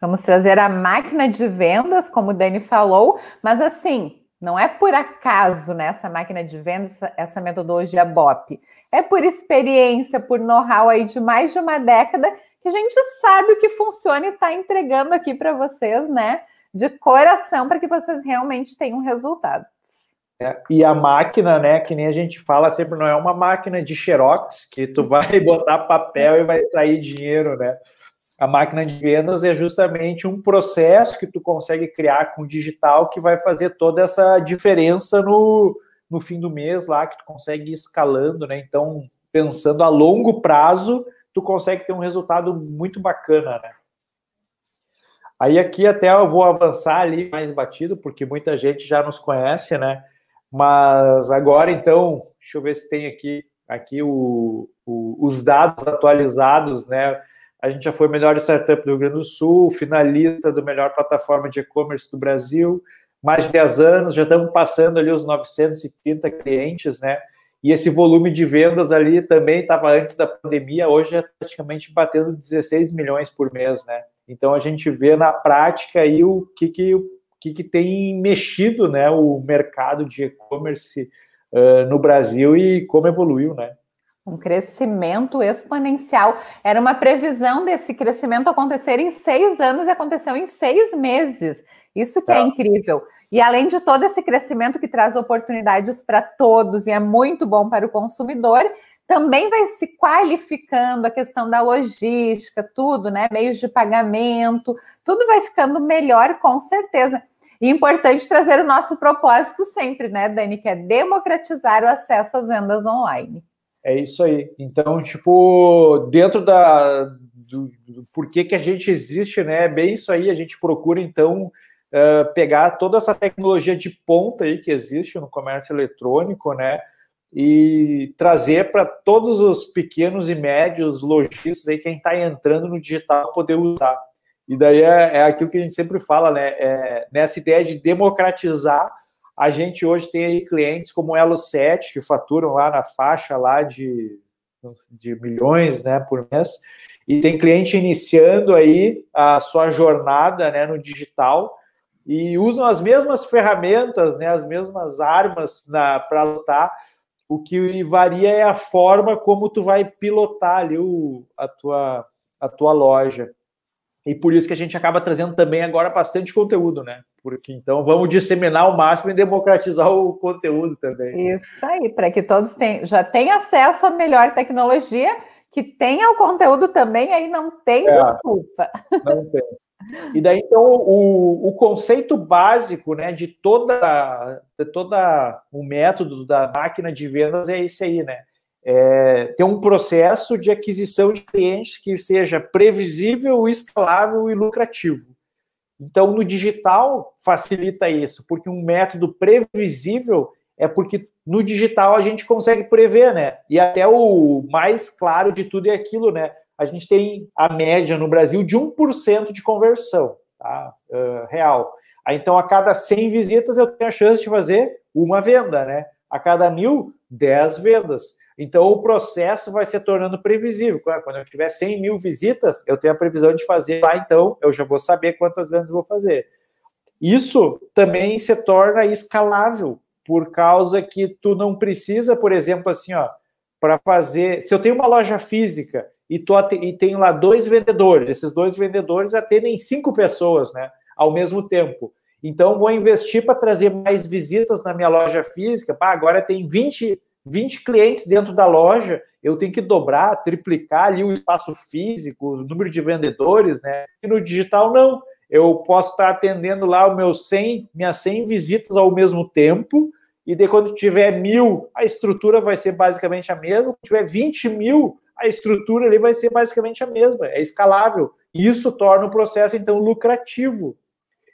Vamos trazer a máquina de vendas, como o Dani falou, mas assim, não é por acaso né, essa máquina de vendas, essa metodologia BOP. É por experiência, por know-how aí de mais de uma década que a gente sabe o que funciona e está entregando aqui para vocês, né? De coração, para que vocês realmente tenham resultado. É, e a máquina, né, que nem a gente fala sempre, não é uma máquina de xerox que tu vai botar papel e vai sair dinheiro, né? A máquina de vendas é justamente um processo que tu consegue criar com o digital que vai fazer toda essa diferença no, no fim do mês lá, que tu consegue ir escalando, né? Então, pensando a longo prazo, tu consegue ter um resultado muito bacana, né? Aí aqui até eu vou avançar ali mais batido, porque muita gente já nos conhece, né? Mas agora, então, deixa eu ver se tem aqui, aqui o, o, os dados atualizados, né? A gente já foi melhor startup do Rio Grande do Sul, finalista do melhor plataforma de e-commerce do Brasil, mais de 10 anos, já estamos passando ali os 930 clientes, né? E esse volume de vendas ali também estava antes da pandemia, hoje é praticamente batendo 16 milhões por mês, né? Então a gente vê na prática aí o que, que que, que tem mexido né, o mercado de e-commerce uh, no Brasil e como evoluiu, né? Um crescimento exponencial. Era uma previsão desse crescimento acontecer em seis anos e aconteceu em seis meses. Isso que é, é incrível. E além de todo esse crescimento que traz oportunidades para todos e é muito bom para o consumidor, também vai se qualificando a questão da logística, tudo, né? Meios de pagamento, tudo vai ficando melhor, com certeza. E importante trazer o nosso propósito sempre, né, Dani, que é democratizar o acesso às vendas online. É isso aí. Então, tipo, dentro da do, do porquê que a gente existe, né? É bem isso aí. A gente procura, então, uh, pegar toda essa tecnologia de ponta aí que existe no comércio eletrônico, né? e trazer para todos os pequenos e médios lojistas aí, quem está entrando no digital, poder usar. E daí é, é, aquilo que a gente sempre fala, né? É, nessa ideia de democratizar, a gente hoje tem aí clientes como o Elo 7, que faturam lá na faixa lá de, de milhões né, por mês, e tem cliente iniciando aí a sua jornada né, no digital e usam as mesmas ferramentas, né, as mesmas armas para lutar, o que varia é a forma como tu vai pilotar ali o, a, tua, a tua loja. E por isso que a gente acaba trazendo também agora bastante conteúdo, né? Porque então vamos disseminar o máximo e democratizar o conteúdo também. Isso aí, para que todos tenham, já tenham acesso à melhor tecnologia, que tenha o conteúdo também, aí não tem é, desculpa. Não tem. E daí, então, o, o conceito básico né, de toda, de toda o método da máquina de vendas é esse aí, né? É, ter um processo de aquisição de clientes que seja previsível, escalável e lucrativo. Então, no digital, facilita isso, porque um método previsível é porque no digital a gente consegue prever, né? E até o mais claro de tudo é aquilo, né? a gente tem a média no Brasil de 1% de conversão tá? Uh, real. Aí, então, a cada 100 visitas, eu tenho a chance de fazer uma venda, né? A cada mil, 10 vendas. Então, o processo vai se tornando previsível. Quando eu tiver 100 mil visitas, eu tenho a previsão de fazer lá, então eu já vou saber quantas vendas vou fazer. Isso também se torna escalável, por causa que tu não precisa, por exemplo, assim, ó, para fazer. Se eu tenho uma loja física e, tô, e tenho lá dois vendedores. Esses dois vendedores atendem cinco pessoas, né? Ao mesmo tempo. Então, vou investir para trazer mais visitas na minha loja física. Pá, agora tem 20, 20 clientes dentro da loja. Eu tenho que dobrar, triplicar ali o espaço físico, o número de vendedores, né? E no digital, não. Eu posso estar atendendo lá os meus 100, minhas 100 visitas ao mesmo tempo. E de quando tiver mil, a estrutura vai ser basicamente a mesma. Quando tiver 20 mil, a estrutura ali vai ser basicamente a mesma, é escalável. E isso torna o processo, então, lucrativo.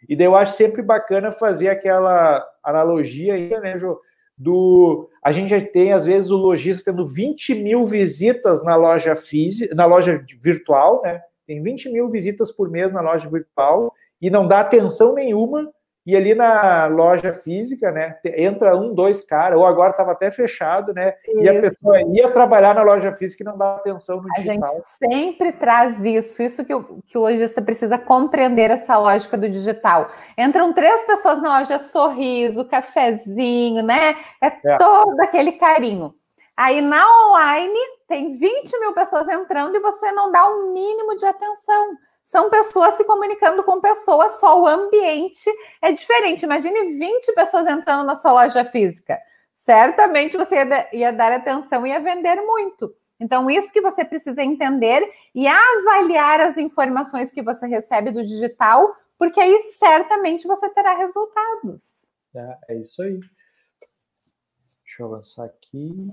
E daí eu acho sempre bacana fazer aquela analogia aí, né, Jô? Do, a gente já tem, às vezes, o lojista tendo 20 mil visitas na loja física, na loja virtual, né? Tem 20 mil visitas por mês na loja virtual e não dá atenção nenhuma e ali na loja física, né, entra um, dois caras, ou agora estava até fechado, né, isso. e a pessoa ia trabalhar na loja física e não dá atenção no digital. A gente sempre traz isso, isso que o, que o lojista precisa compreender essa lógica do digital. Entram três pessoas na loja, sorriso, cafezinho, né, é, é. todo aquele carinho. Aí na online tem 20 mil pessoas entrando e você não dá o um mínimo de atenção são pessoas se comunicando com pessoas, só o ambiente é diferente. Imagine 20 pessoas entrando na sua loja física. Certamente você ia, dar atenção e ia vender muito. Então, isso que você precisa entender e avaliar as informações que você recebe do digital, porque aí certamente você terá resultados. É, é isso aí. Deixa eu avançar aqui.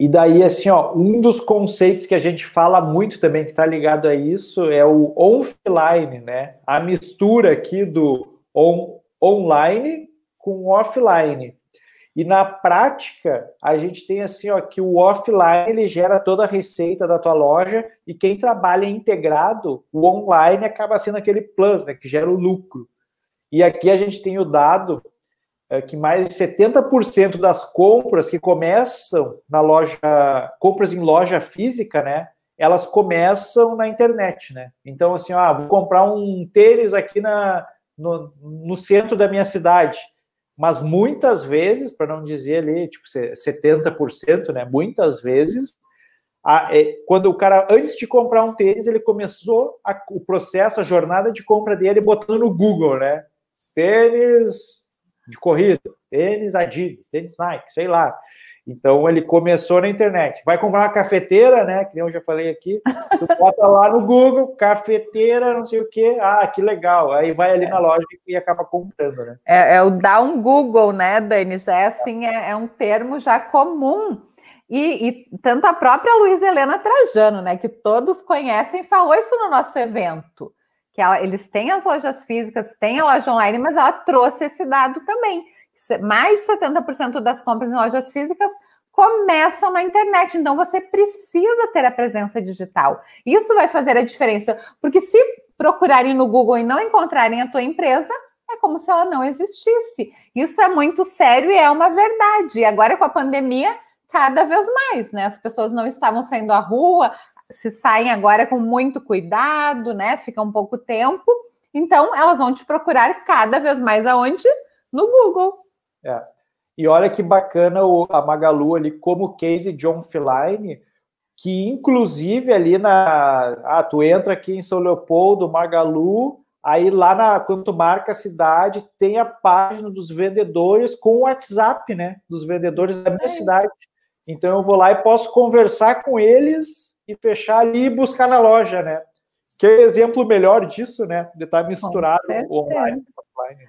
E daí, assim, ó, um dos conceitos que a gente fala muito também, que está ligado a isso, é o offline, né? A mistura aqui do on, online com offline. E na prática, a gente tem assim, ó, que o offline ele gera toda a receita da tua loja e quem trabalha integrado, o online acaba sendo aquele plus, né, que gera o lucro. E aqui a gente tem o dado é que mais de 70% das compras que começam na loja, compras em loja física, né? Elas começam na internet, né? Então, assim, ah, vou comprar um tênis aqui na, no, no centro da minha cidade. Mas muitas vezes, para não dizer ali, tipo, 70%, né? Muitas vezes, a, é, quando o cara, antes de comprar um tênis, ele começou a, o processo, a jornada de compra dele botando no Google, né? Tênis de corrida, tênis Adidas, tênis Nike, sei lá. Então ele começou na internet. Vai comprar uma cafeteira, né? Que eu já falei aqui. Tu bota lá no Google, cafeteira, não sei o quê. Ah, que legal. Aí vai ali na loja e acaba comprando, né? É, é o dar um Google, né, Dani? Já é assim, é, é um termo já comum. E, e, tanto a própria Luísa Helena Trajano, né, que todos conhecem, falou isso no nosso evento que ela, eles têm as lojas físicas, têm a loja online, mas ela trouxe esse dado também. Mais de 70% das compras em lojas físicas começam na internet, então você precisa ter a presença digital. Isso vai fazer a diferença, porque se procurarem no Google e não encontrarem a tua empresa, é como se ela não existisse. Isso é muito sério e é uma verdade. Agora com a pandemia, cada vez mais, né? As pessoas não estavam saindo à rua, se saem agora com muito cuidado, né? Fica um pouco tempo. Então, elas vão te procurar cada vez mais aonde? No Google. É. E olha que bacana o, a Magalu ali como case John Feline, que inclusive ali na. Ah, tu entra aqui em São Leopoldo, Magalu, aí lá na, quando tu marca a cidade, tem a página dos vendedores com o WhatsApp, né? Dos vendedores da minha é. cidade. Então eu vou lá e posso conversar com eles e fechar ali e buscar na loja, né? Que é o exemplo melhor disso, né? De estar misturado online e offline.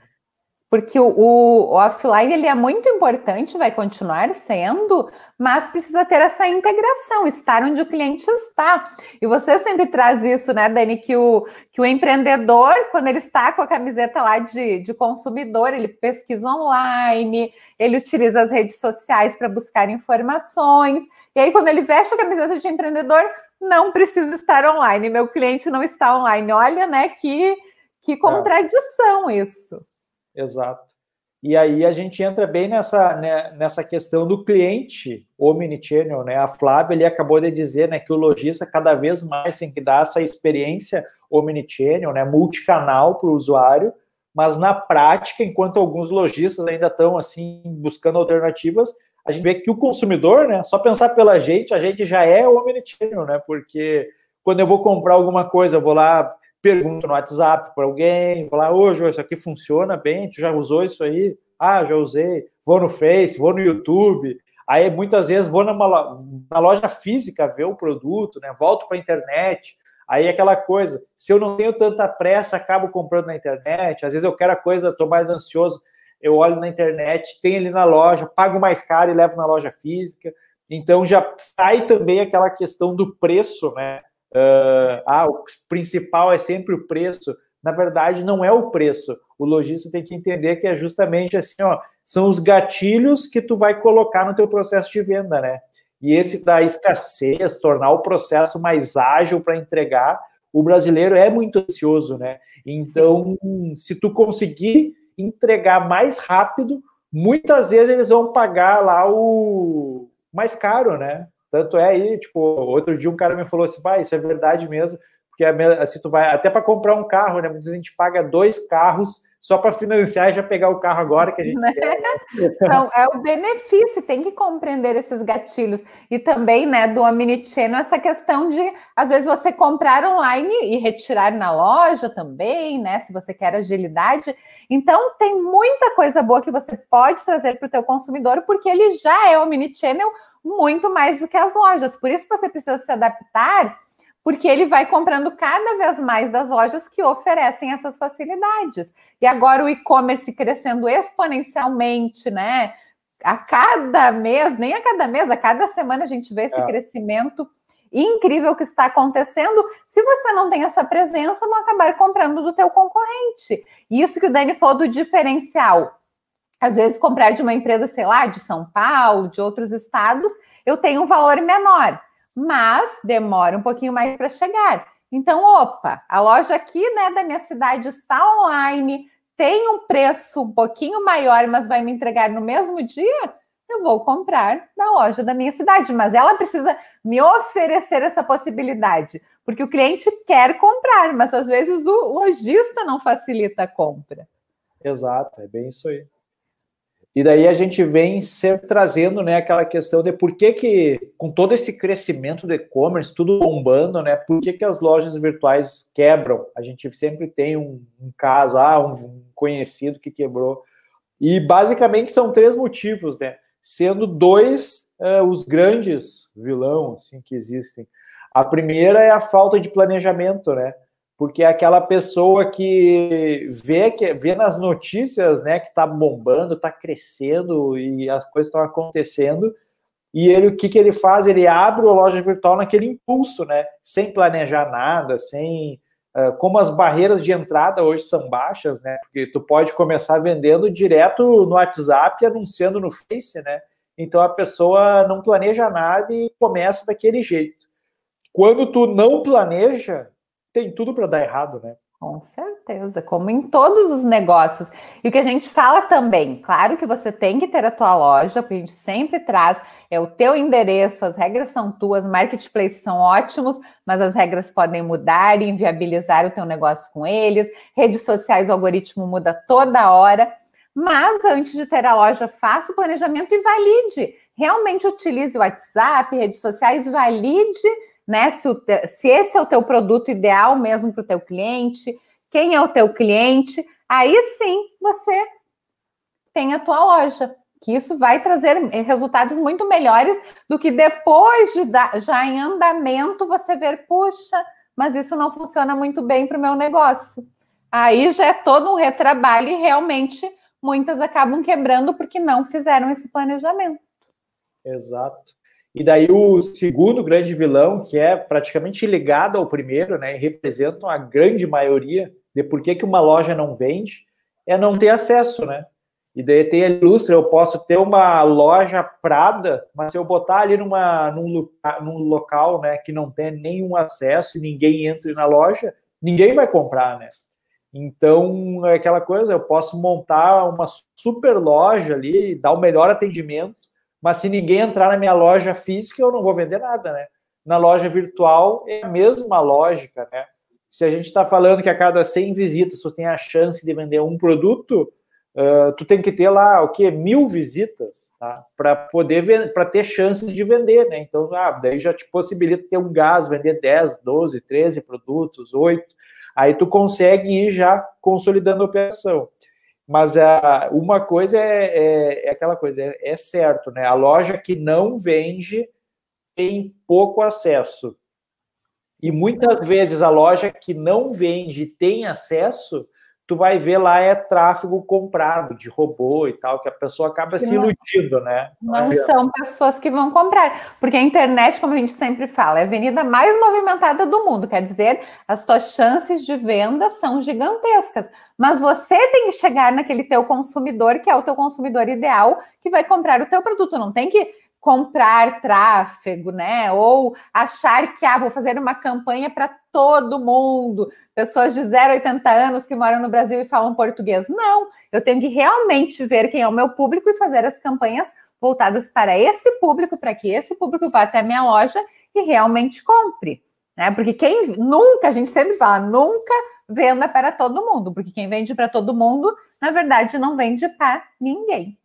Porque o, o, offline ele é muito importante, vai continuar sendo, mas precisa ter essa integração, estar onde o cliente está. E você sempre traz isso, né, Dani, que o, que o empreendedor, quando ele está com a camiseta lá de, de consumidor, ele pesquisa online, ele utiliza as redes sociais para buscar informações. E aí, quando ele veste a camiseta de empreendedor, não precisa estar online. Meu cliente não está online. Olha, né, que, que contradição é. isso. Exato. E aí a gente entra bem nessa, né, nessa questão do cliente omnichannel, né? A Flávia ele acabou de dizer, né, que o lojista cada vez mais tem que dar essa experiência omnichannel, né, multicanal para o usuário, mas na prática, enquanto alguns lojistas ainda estão assim buscando alternativas, a gente vê que o consumidor, né, só pensar pela gente, a gente já é omnichannel, né? Porque quando eu vou comprar alguma coisa, eu vou lá pergunto no WhatsApp para alguém, vou lá, ô, isso aqui funciona bem, tu já usou isso aí? Ah, já usei. Vou no Face, vou no YouTube. Aí muitas vezes vou numa, na loja física ver o produto, né? Volto para a internet. Aí aquela coisa, se eu não tenho tanta pressa, acabo comprando na internet. Às vezes eu quero a coisa, estou mais ansioso, eu olho na internet, tem ali na loja, pago mais caro e levo na loja física. Então já sai também aquela questão do preço, né? Uh, ah, o principal é sempre o preço. Na verdade, não é o preço. O lojista tem que entender que é justamente assim, ó, são os gatilhos que tu vai colocar no teu processo de venda, né? E esse da escassez, tornar o processo mais ágil para entregar, o brasileiro é muito ansioso, né? Então, se tu conseguir entregar mais rápido, muitas vezes eles vão pagar lá o mais caro, né? Tanto é aí, tipo, outro dia um cara me falou assim, vai, isso é verdade mesmo, porque assim tu vai até para comprar um carro, né? Muitas vezes a gente paga dois carros só para financiar e já pegar o carro agora que a gente né? Então, é o benefício, tem que compreender esses gatilhos. E também, né, do Omnichannel, essa questão de, às vezes, você comprar online e retirar na loja também, né, se você quer agilidade. Então, tem muita coisa boa que você pode trazer para o teu consumidor, porque ele já é Omnichannel muito mais do que as lojas. Por isso, você precisa se adaptar porque ele vai comprando cada vez mais das lojas que oferecem essas facilidades. E agora o e-commerce crescendo exponencialmente, né? A cada mês, nem a cada mês, a cada semana a gente vê esse é. crescimento incrível que está acontecendo. Se você não tem essa presença, vão acabar comprando do teu concorrente. Isso que o Dani falou do diferencial. Às vezes, comprar de uma empresa, sei lá, de São Paulo, de outros estados, eu tenho um valor menor mas demora um pouquinho mais para chegar. Então, opa, a loja aqui né, da minha cidade está online, tem um preço um pouquinho maior, mas vai me entregar no mesmo dia, eu vou comprar na loja da minha cidade. Mas ela precisa me oferecer essa possibilidade, porque o cliente quer comprar, mas às vezes o lojista não facilita a compra. Exato, é bem isso aí. E daí a gente vem sempre trazendo né, aquela questão de por que, que com todo esse crescimento do e-commerce, tudo bombando, né, por que, que as lojas virtuais quebram? A gente sempre tem um, um caso, ah, um conhecido que quebrou. E basicamente são três motivos, né? Sendo dois uh, os grandes vilão assim, que existem. A primeira é a falta de planejamento, né? Porque é aquela pessoa que vê que vê nas notícias, né, que está bombando, está crescendo e as coisas estão acontecendo. E ele o que, que ele faz? Ele abre a loja virtual naquele impulso, né, sem planejar nada, sem uh, como as barreiras de entrada hoje são baixas, né? Porque tu pode começar vendendo direto no WhatsApp, anunciando no Face, né? Então a pessoa não planeja nada e começa daquele jeito. Quando tu não planeja, tem tudo para dar errado, né? Com certeza, como em todos os negócios. E o que a gente fala também, claro que você tem que ter a tua loja, porque a gente sempre traz, é o teu endereço, as regras são tuas, marketplaces são ótimos, mas as regras podem mudar e inviabilizar o teu negócio com eles. Redes sociais, o algoritmo muda toda hora. Mas antes de ter a loja, faça o planejamento e valide. Realmente utilize o WhatsApp, redes sociais, valide né? Se, te, se esse é o teu produto ideal mesmo para o teu cliente, quem é o teu cliente, aí sim você tem a tua loja. Que isso vai trazer resultados muito melhores do que depois de já em andamento você ver, puxa, mas isso não funciona muito bem para o meu negócio. Aí já é todo um retrabalho e realmente muitas acabam quebrando porque não fizeram esse planejamento. Exato. E daí o segundo grande vilão, que é praticamente ligado ao primeiro, né, representam a grande maioria de por que, que uma loja não vende, é não ter acesso, né? E daí tem a ilustra, eu posso ter uma loja Prada, mas se eu botar ali numa, num, num local né, que não tem nenhum acesso e ninguém entre na loja, ninguém vai comprar, né? Então, é aquela coisa, eu posso montar uma super loja ali, dar o melhor atendimento, mas se ninguém entrar na minha loja física, eu não vou vender nada, né? Na loja virtual é a mesma lógica, né? Se a gente está falando que a cada 100 visitas tu tem a chance de vender um produto, uh, tu tem que ter lá o que mil visitas, tá? Para poder para ter chances de vender, né? Então, ah, daí já te possibilita ter um gás, vender 10, 12, 13 produtos, 8. Aí tu consegue ir já consolidando a operação. Mas a, uma coisa é, é, é aquela coisa, é, é, certo, né? A loja que não vende tem pouco acesso. E muitas vezes a loja que não vende tem acesso, tu vai ver lá é tráfego comprado de robô e tal, que a pessoa acaba se iludindo, né? Não, não são pessoas que vão comprar, porque a internet, como a gente sempre fala, é a avenida mais movimentada do mundo, quer dizer, as tuas chances de venda são gigantescas, mas você tem que chegar naquele teu consumidor, que é o teu consumidor ideal, que vai comprar o teu produto, não tem que comprar tráfego, né? Ou achar que ah, vou fazer uma campanha para todo mundo, pessoas de 0 a 80 anos que moram no Brasil e falam português. Não, eu tenho que realmente ver quem é o meu público e fazer as campanhas voltadas para esse público, para que esse público vá até a minha loja e realmente compre. Né? Porque quem nunca, a gente sempre fala, nunca venda para todo mundo, porque quem vende para todo mundo, na verdade, não vende para ninguém.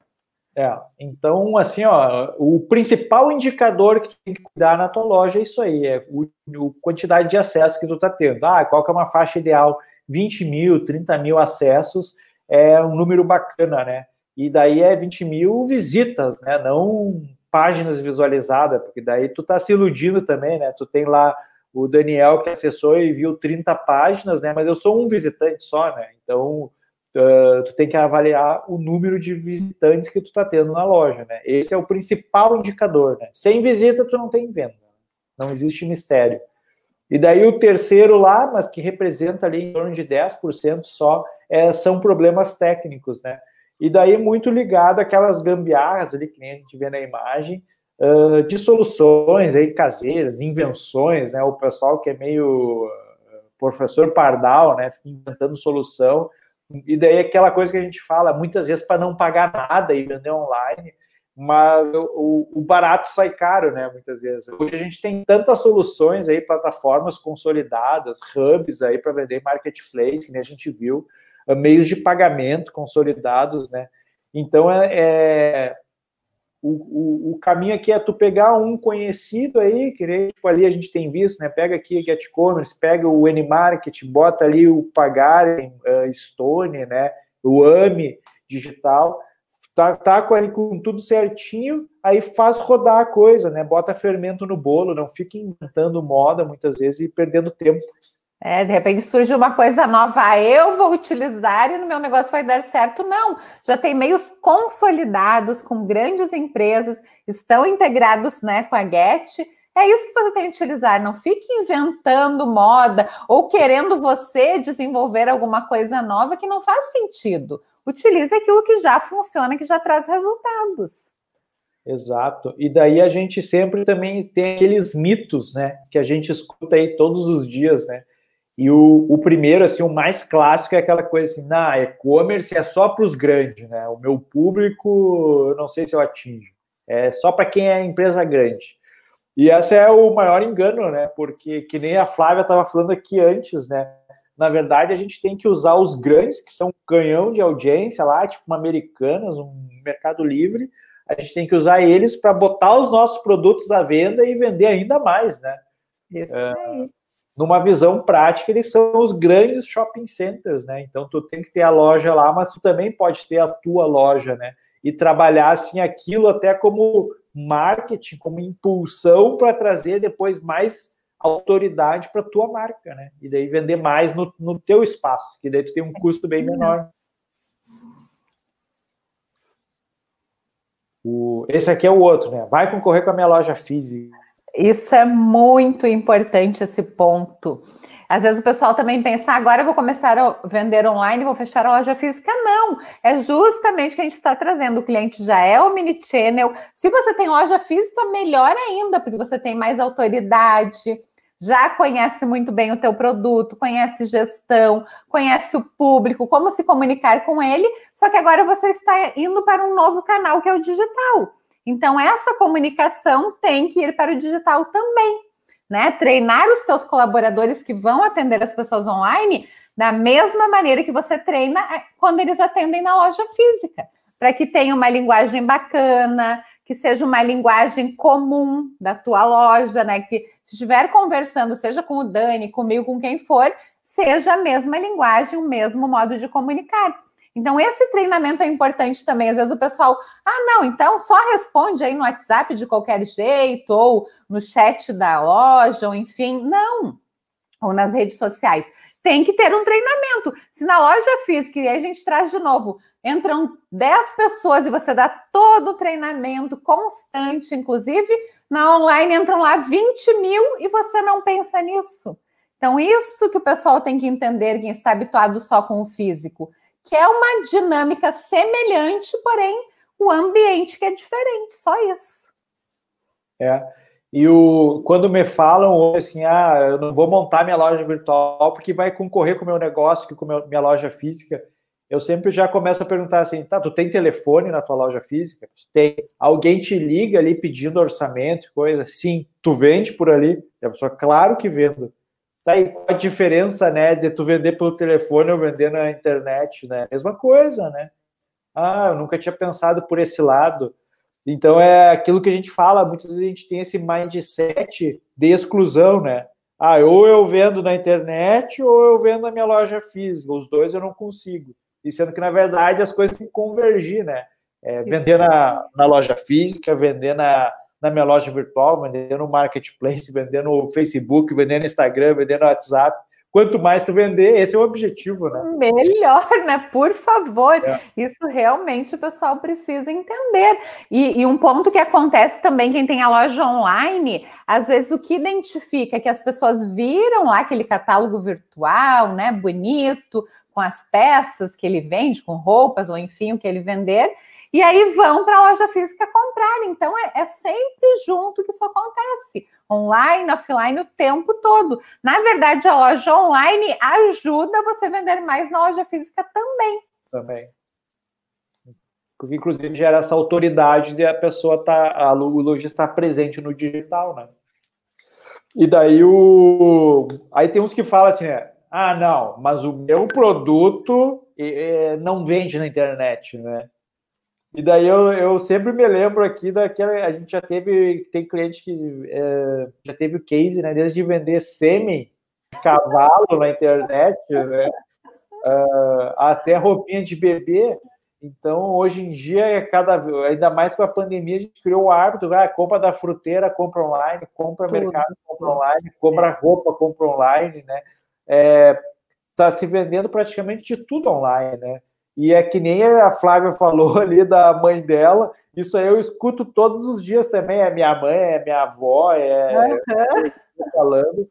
É, então, assim, ó, o principal indicador que tu tem que cuidar na tua loja é isso aí, é o, o quantidade de acesso que tu tá tendo. Ah, qual que é uma faixa ideal? 20 mil, 30 mil acessos é um número bacana, né? E daí é 20 mil visitas, né? Não páginas visualizadas, porque daí tu tá se iludindo também, né? Tu tem lá o Daniel que acessou e viu 30 páginas, né? Mas eu sou um visitante só, né? Então uh, tu tem que avaliar o número de visitantes que tu está tendo na loja, né? Esse é o principal indicador, né? Sem visita, tu não tem venda. Não existe mistério. E daí o terceiro lá, mas que representa ali em torno de 10% só, é, são problemas técnicos, né? E daí muito ligado àquelas gambiarras ali que nem a gente vê na imagem, uh, de soluções aí caseiras, invenções, né? O pessoal que é meio professor pardal, né? Fica inventando solução e daí aquela coisa que a gente fala muitas vezes para não pagar nada e vender online, mas o, o, barato sai caro, né? Muitas vezes. Hoje a gente tem tantas soluções aí, plataformas consolidadas, hubs aí para vender marketplace, que a gente viu, meios de pagamento consolidados, né? Então é, é o, o, o, caminho aqui é tu pegar um conhecido aí, que tipo, ali a gente tem visto, né? Pega aqui Get Commerce, pega o N-Market, bota ali o Pagar, uh, Stone, né? O AMI digital, tá, tá com, ali, com tudo certinho, aí faz rodar a coisa, né? Bota fermento no bolo, não fica inventando moda muitas vezes e perdendo tempo. É, de repente surge uma coisa nova, ah, eu vou utilizar e no meu negócio vai dar certo. Não, já tem meios consolidados com grandes empresas, estão integrados né, com a Get. É isso que você tem que utilizar. Não fique inventando moda ou querendo você desenvolver alguma coisa nova que não faz sentido. Utilize aquilo que já funciona, que já traz resultados. Exato. E daí a gente sempre também tem aqueles mitos, né? Que a gente escuta aí todos os dias, né? E o, o primeiro, assim, o mais clássico é aquela coisa assim, na e-commerce é só para os grandes, né? O meu público, eu não sei se eu atingo. É só para quem é empresa grande. E esse é o maior engano, né? Porque que nem a Flávia estava falando aqui antes, né? Na verdade, a gente tem que usar os grandes, que são canhão de audiência lá, tipo uma Americanas, um Mercado Livre. A gente tem que usar eles para botar os nossos produtos à venda e vender ainda mais, né? Isso é, aí numa visão prática, eles são os grandes shopping centers, né? Então tu tem que ter a loja lá, mas tu também pode ter a tua loja, né? E trabalhar assim aquilo até como marketing, como impulsão para trazer depois mais autoridade para tua marca, né? E daí vender mais no, no teu espaço, que daí tu tem um custo bem menor. O, esse aqui é o outro, né? Vai concorrer com a minha loja física. Isso é muito importante, esse ponto. Às vezes o pessoal também pensa, ah, agora eu vou começar a vender online, vou fechar a loja física. Não, é justamente o que a gente está trazendo. O cliente já é o mini channel. Se você tem loja física, melhor ainda, porque você tem mais autoridade, já conhece muito bem o teu produto, conhece gestão, conhece o público, como se comunicar com ele. Só que agora você está indo para um novo canal que é o digital. Então, essa comunicação tem que ir para o digital também, né? Treinar os teus colaboradores que vão atender as pessoas online da mesma maneira que você treina é, quando eles atendem na loja física, para que tenha uma linguagem bacana, que seja uma linguagem comum da tua loja, né? Que se estiver conversando, seja com o Dani, comigo, com quem for, seja a mesma linguagem, o mesmo modo de comunicar. Então, esse treinamento é importante também. Às vezes o pessoal, ah, não, então só responde aí no WhatsApp de qualquer jeito, ou no chat da loja, ou enfim. Não. Ou nas redes sociais. Tem que ter um treinamento. Se na loja física, e aí a gente traz de novo, entram 10 pessoas e você dá todo o treinamento constante, inclusive na online entram lá 20 mil e você não pensa nisso. Então, isso que o pessoal tem que entender, quem está habituado só com o físico que é uma dinâmica semelhante, porém o ambiente que é diferente, só isso. É. E o, quando me falam assim, ah, eu não vou montar minha loja virtual porque vai concorrer com o meu negócio, com a minha loja física, eu sempre já começo a perguntar assim, tá, tu tem telefone na tua loja física? Tem. Alguém te liga ali pedindo orçamento, coisa? Sim. Tu vende por ali? E a pessoa, claro que vendo. Tá, e qual a diferença, né, de tu vender pelo telefone ou vender na internet, né? Mesma coisa, né? Ah, eu nunca tinha pensado por esse lado. Então é aquilo que a gente fala, muitas vezes a gente tem esse mindset de exclusão, né? Ah, ou eu vendo na internet ou eu vendo na minha loja física. Os dois eu não consigo. E sendo que, na verdade, as coisas têm que convergir, né? É, vender na, na loja física, vender na, na minha loja virtual, vender no marketplace, vender no Facebook, vender no Instagram, vender no WhatsApp. Quanto mais tu vender, esse é o objetivo, né? Melhor, né? Por favor. É. Isso realmente o pessoal precisa entender. E, e, um ponto que acontece também, quem tem a loja online, às vezes o que identifica que as pessoas viram lá aquele catálogo virtual, né? Bonito, com as peças que ele vende, com roupas, ou enfim, o que ele vender, e aí vão para a loja física comprar. Então é, é, sempre junto que isso acontece, online, offline, o tempo todo. Na verdade, a loja online ajuda você a vender mais na loja física também. Também. Porque, inclusive, gera essa autoridade de a pessoa tá, a, lojista estar presente no digital, né? E daí o. Aí tem uns que falam assim, né? Ah, não, mas o meu produto é, não vende na internet, né? E daí eu, eu sempre me lembro aqui daquela. A gente já teve. Tem cliente que é, já teve o case, né? Desde vender sêmen, cavalo na internet, né? Uh, até roupinha de bebê. Então, hoje em dia, é cada ainda mais com a pandemia, a gente criou o hábito, ah, compra da fruteira, compra online, compra Tudo. mercado, compra online, compra roupa, compra online, né? Está é, tá se vendendo praticamente de tudo online, né? E é que nem a Flávia falou ali da mãe dela, isso aí eu escuto todos os dias também. É minha mãe, é minha avó, é. Uhum. falando.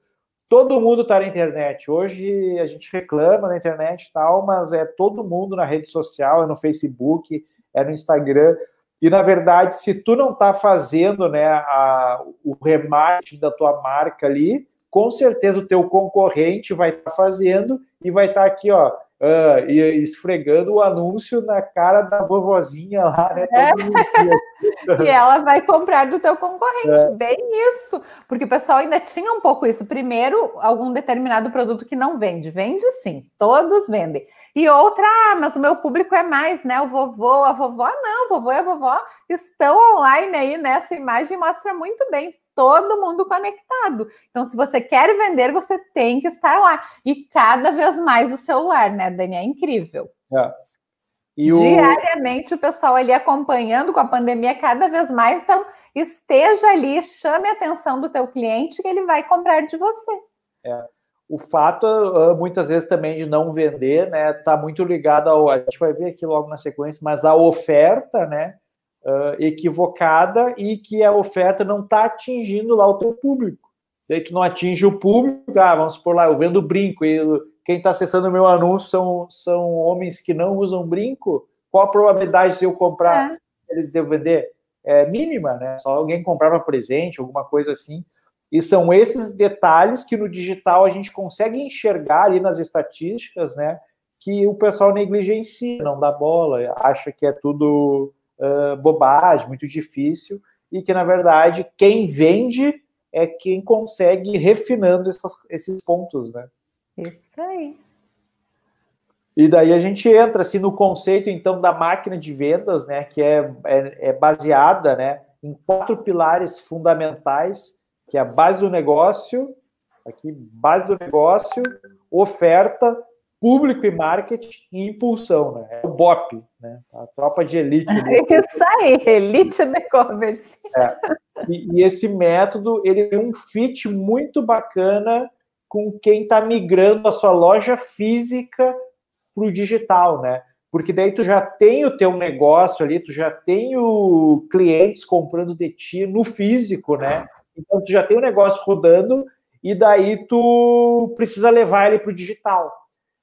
Todo mundo está na internet. Hoje a gente reclama na internet e tal, mas é todo mundo na rede social, é no Facebook, é no Instagram. E na verdade, se tu não está fazendo né, a, o remarketing da tua marca ali, com certeza o teu concorrente vai estar tá fazendo e vai estar tá aqui, ó, uh, esfregando o anúncio na cara da vovozinha lá, né? É. e ela vai comprar do teu concorrente, é. bem isso. Porque o pessoal ainda tinha um pouco isso. Primeiro, algum determinado produto que não vende. Vende sim, todos vendem. E outra, ah, mas o meu público é mais, né? O vovô, a vovó, não, o vovô e a vovó estão online aí nessa imagem, mostra muito bem todo mundo conectado. Então, se você quer vender, você tem que estar lá. E cada vez mais o celular, né, Dani? É incrível. É. O... Diariamente o pessoal ali acompanhando com a pandemia cada vez mais. Então, esteja ali, chame a atenção do teu cliente que ele vai comprar de você. É. O fato, ah, muitas vezes, também de não vender, né, está muito ligado ao. A gente vai ver aqui logo na sequência, mas a oferta, né? Uh, equivocada e que a oferta não está atingindo lá o teu público. Daí tu não atinge o público, ah, vamos por lá, eu vendo brinco e quem está acessando o meu anúncio são, são homens que não usam brinco, qual a probabilidade de eu comprar, é. eles de vender? É mínima, né? Só alguém comprar para presente, alguma coisa assim. E são esses detalhes que no digital a gente consegue enxergar ali nas estatísticas, né? Que o pessoal negligencia, não dá bola, acha que é tudo uh, bobagem, muito difícil, e que, na verdade, quem vende é quem consegue ir refinando essas, esses pontos, né? Isso aí. E daí a gente entra assim no conceito então da máquina de vendas, né, que é, é, é, baseada, né, em quatro pilares fundamentais, que é a base do negócio, aqui base do negócio, oferta, público e marketing e impulsão, né? É o BOP, né? A tropa de elite. Isso aí, elite e-commerce. É. E, e, esse método, ele tem um fit muito bacana com quem está migrando a sua loja física para o digital, né? Porque daí tu já tem o teu negócio ali, tu já tem o clientes comprando de ti no físico, né? Então tu já tem o negócio rodando e daí tu precisa levar ele para o digital.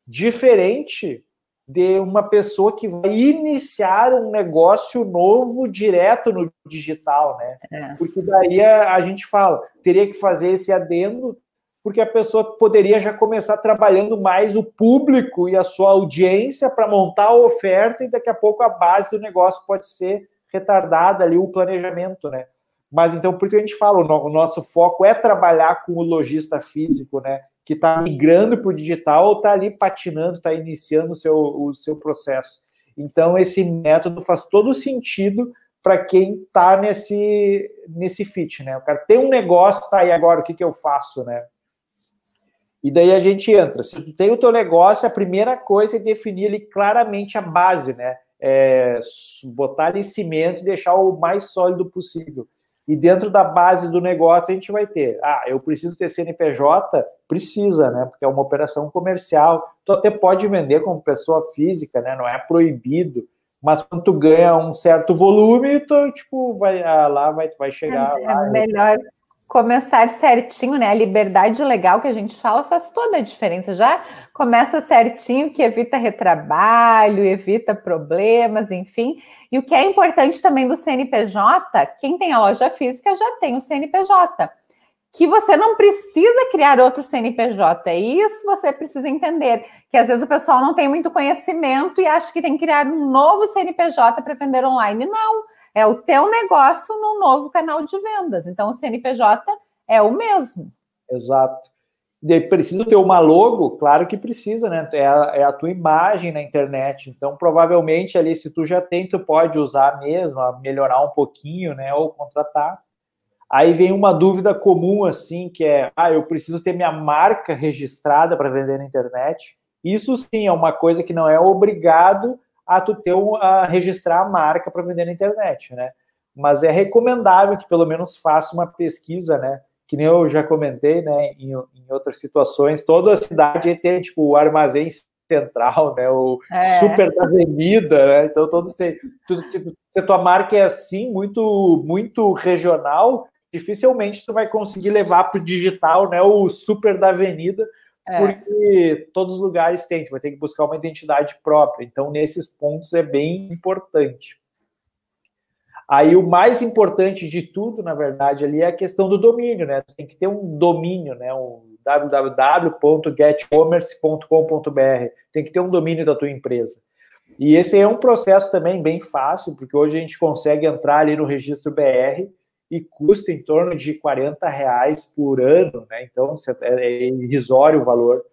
Diferente de uma pessoa que vai iniciar um negócio novo direto no digital, né? É. Porque daí a, a, gente fala, teria que fazer esse adendo, porque a pessoa poderia já começar trabalhando mais o público e a sua audiência para montar a oferta e daqui a pouco a base do negócio pode ser retardada ali, o planejamento, né? Mas então, por isso a gente fala, o, nosso foco é trabalhar com o lojista físico, né? Que está migrando para o digital ou está ali patinando, está iniciando o seu, o seu processo. Então, esse método faz todo sentido para quem está nesse, nesse fit, né? O cara tem um negócio, tá aí agora, o que, que eu faço, né? E daí a gente entra. Se tu tem o teu negócio, a primeira coisa é definir ali claramente a base, né? É botar ali cimento e deixar o mais sólido possível. E dentro da base do negócio a gente vai ter, ah, eu preciso ter CNPJ? Precisa, né? Porque é uma operação comercial. Tu até pode vender como pessoa física, né? Não é proibido. Mas quando tu ganha um certo volume, tu, tipo, vai ah, lá, vai, vai chegar é, lá. É melhor começar certinho, né? A liberdade legal que a gente fala faz toda a diferença. Já começa certinho, que evita retrabalho, evita problemas, enfim. E o que é importante também do CNPJ, quem tem a loja física já tem o CNPJ. Que você não precisa criar outro CNPJ. É isso você precisa entender. Que às vezes o pessoal não tem muito conhecimento e acha que tem que criar um novo CNPJ para vender online. Não é o teu negócio no novo canal de vendas. Então, o CNPJ é o mesmo. Exato. E precisa ter uma logo? Claro que precisa, né? É a, é a, tua imagem na internet. Então, provavelmente ali, se tu já tem, tu pode usar mesmo, melhorar um pouquinho, né? Ou contratar. Aí vem uma dúvida comum, assim, que é: ah, eu preciso ter minha marca registrada para vender na internet. Isso sim é uma coisa que não é obrigado a tu ter um, a registrar a marca para vender na internet, né? Mas é recomendável que pelo menos faça uma pesquisa, né? Que nem eu já comentei, né? Em, em outras situações, toda a cidade tem tipo o armazém central, né? O é. super da avenida, né? Então todos se, se tua marca é assim, muito muito regional, dificilmente tu vai conseguir levar para o digital, né? O super da avenida é. Porque todos os lugares têm, vai ter que buscar uma identidade própria. Então, nesses pontos é bem importante. Aí o mais importante de tudo, na verdade, ali é a questão do domínio, né? Tem que ter um domínio, né? Um www.getcommerce.com.br. Tem que ter um domínio da tua empresa. E esse é um processo também bem fácil, porque hoje a gente consegue entrar ali no registro BR e custa em torno de 40 reais por ano, né? Então é, é irrisório o valor.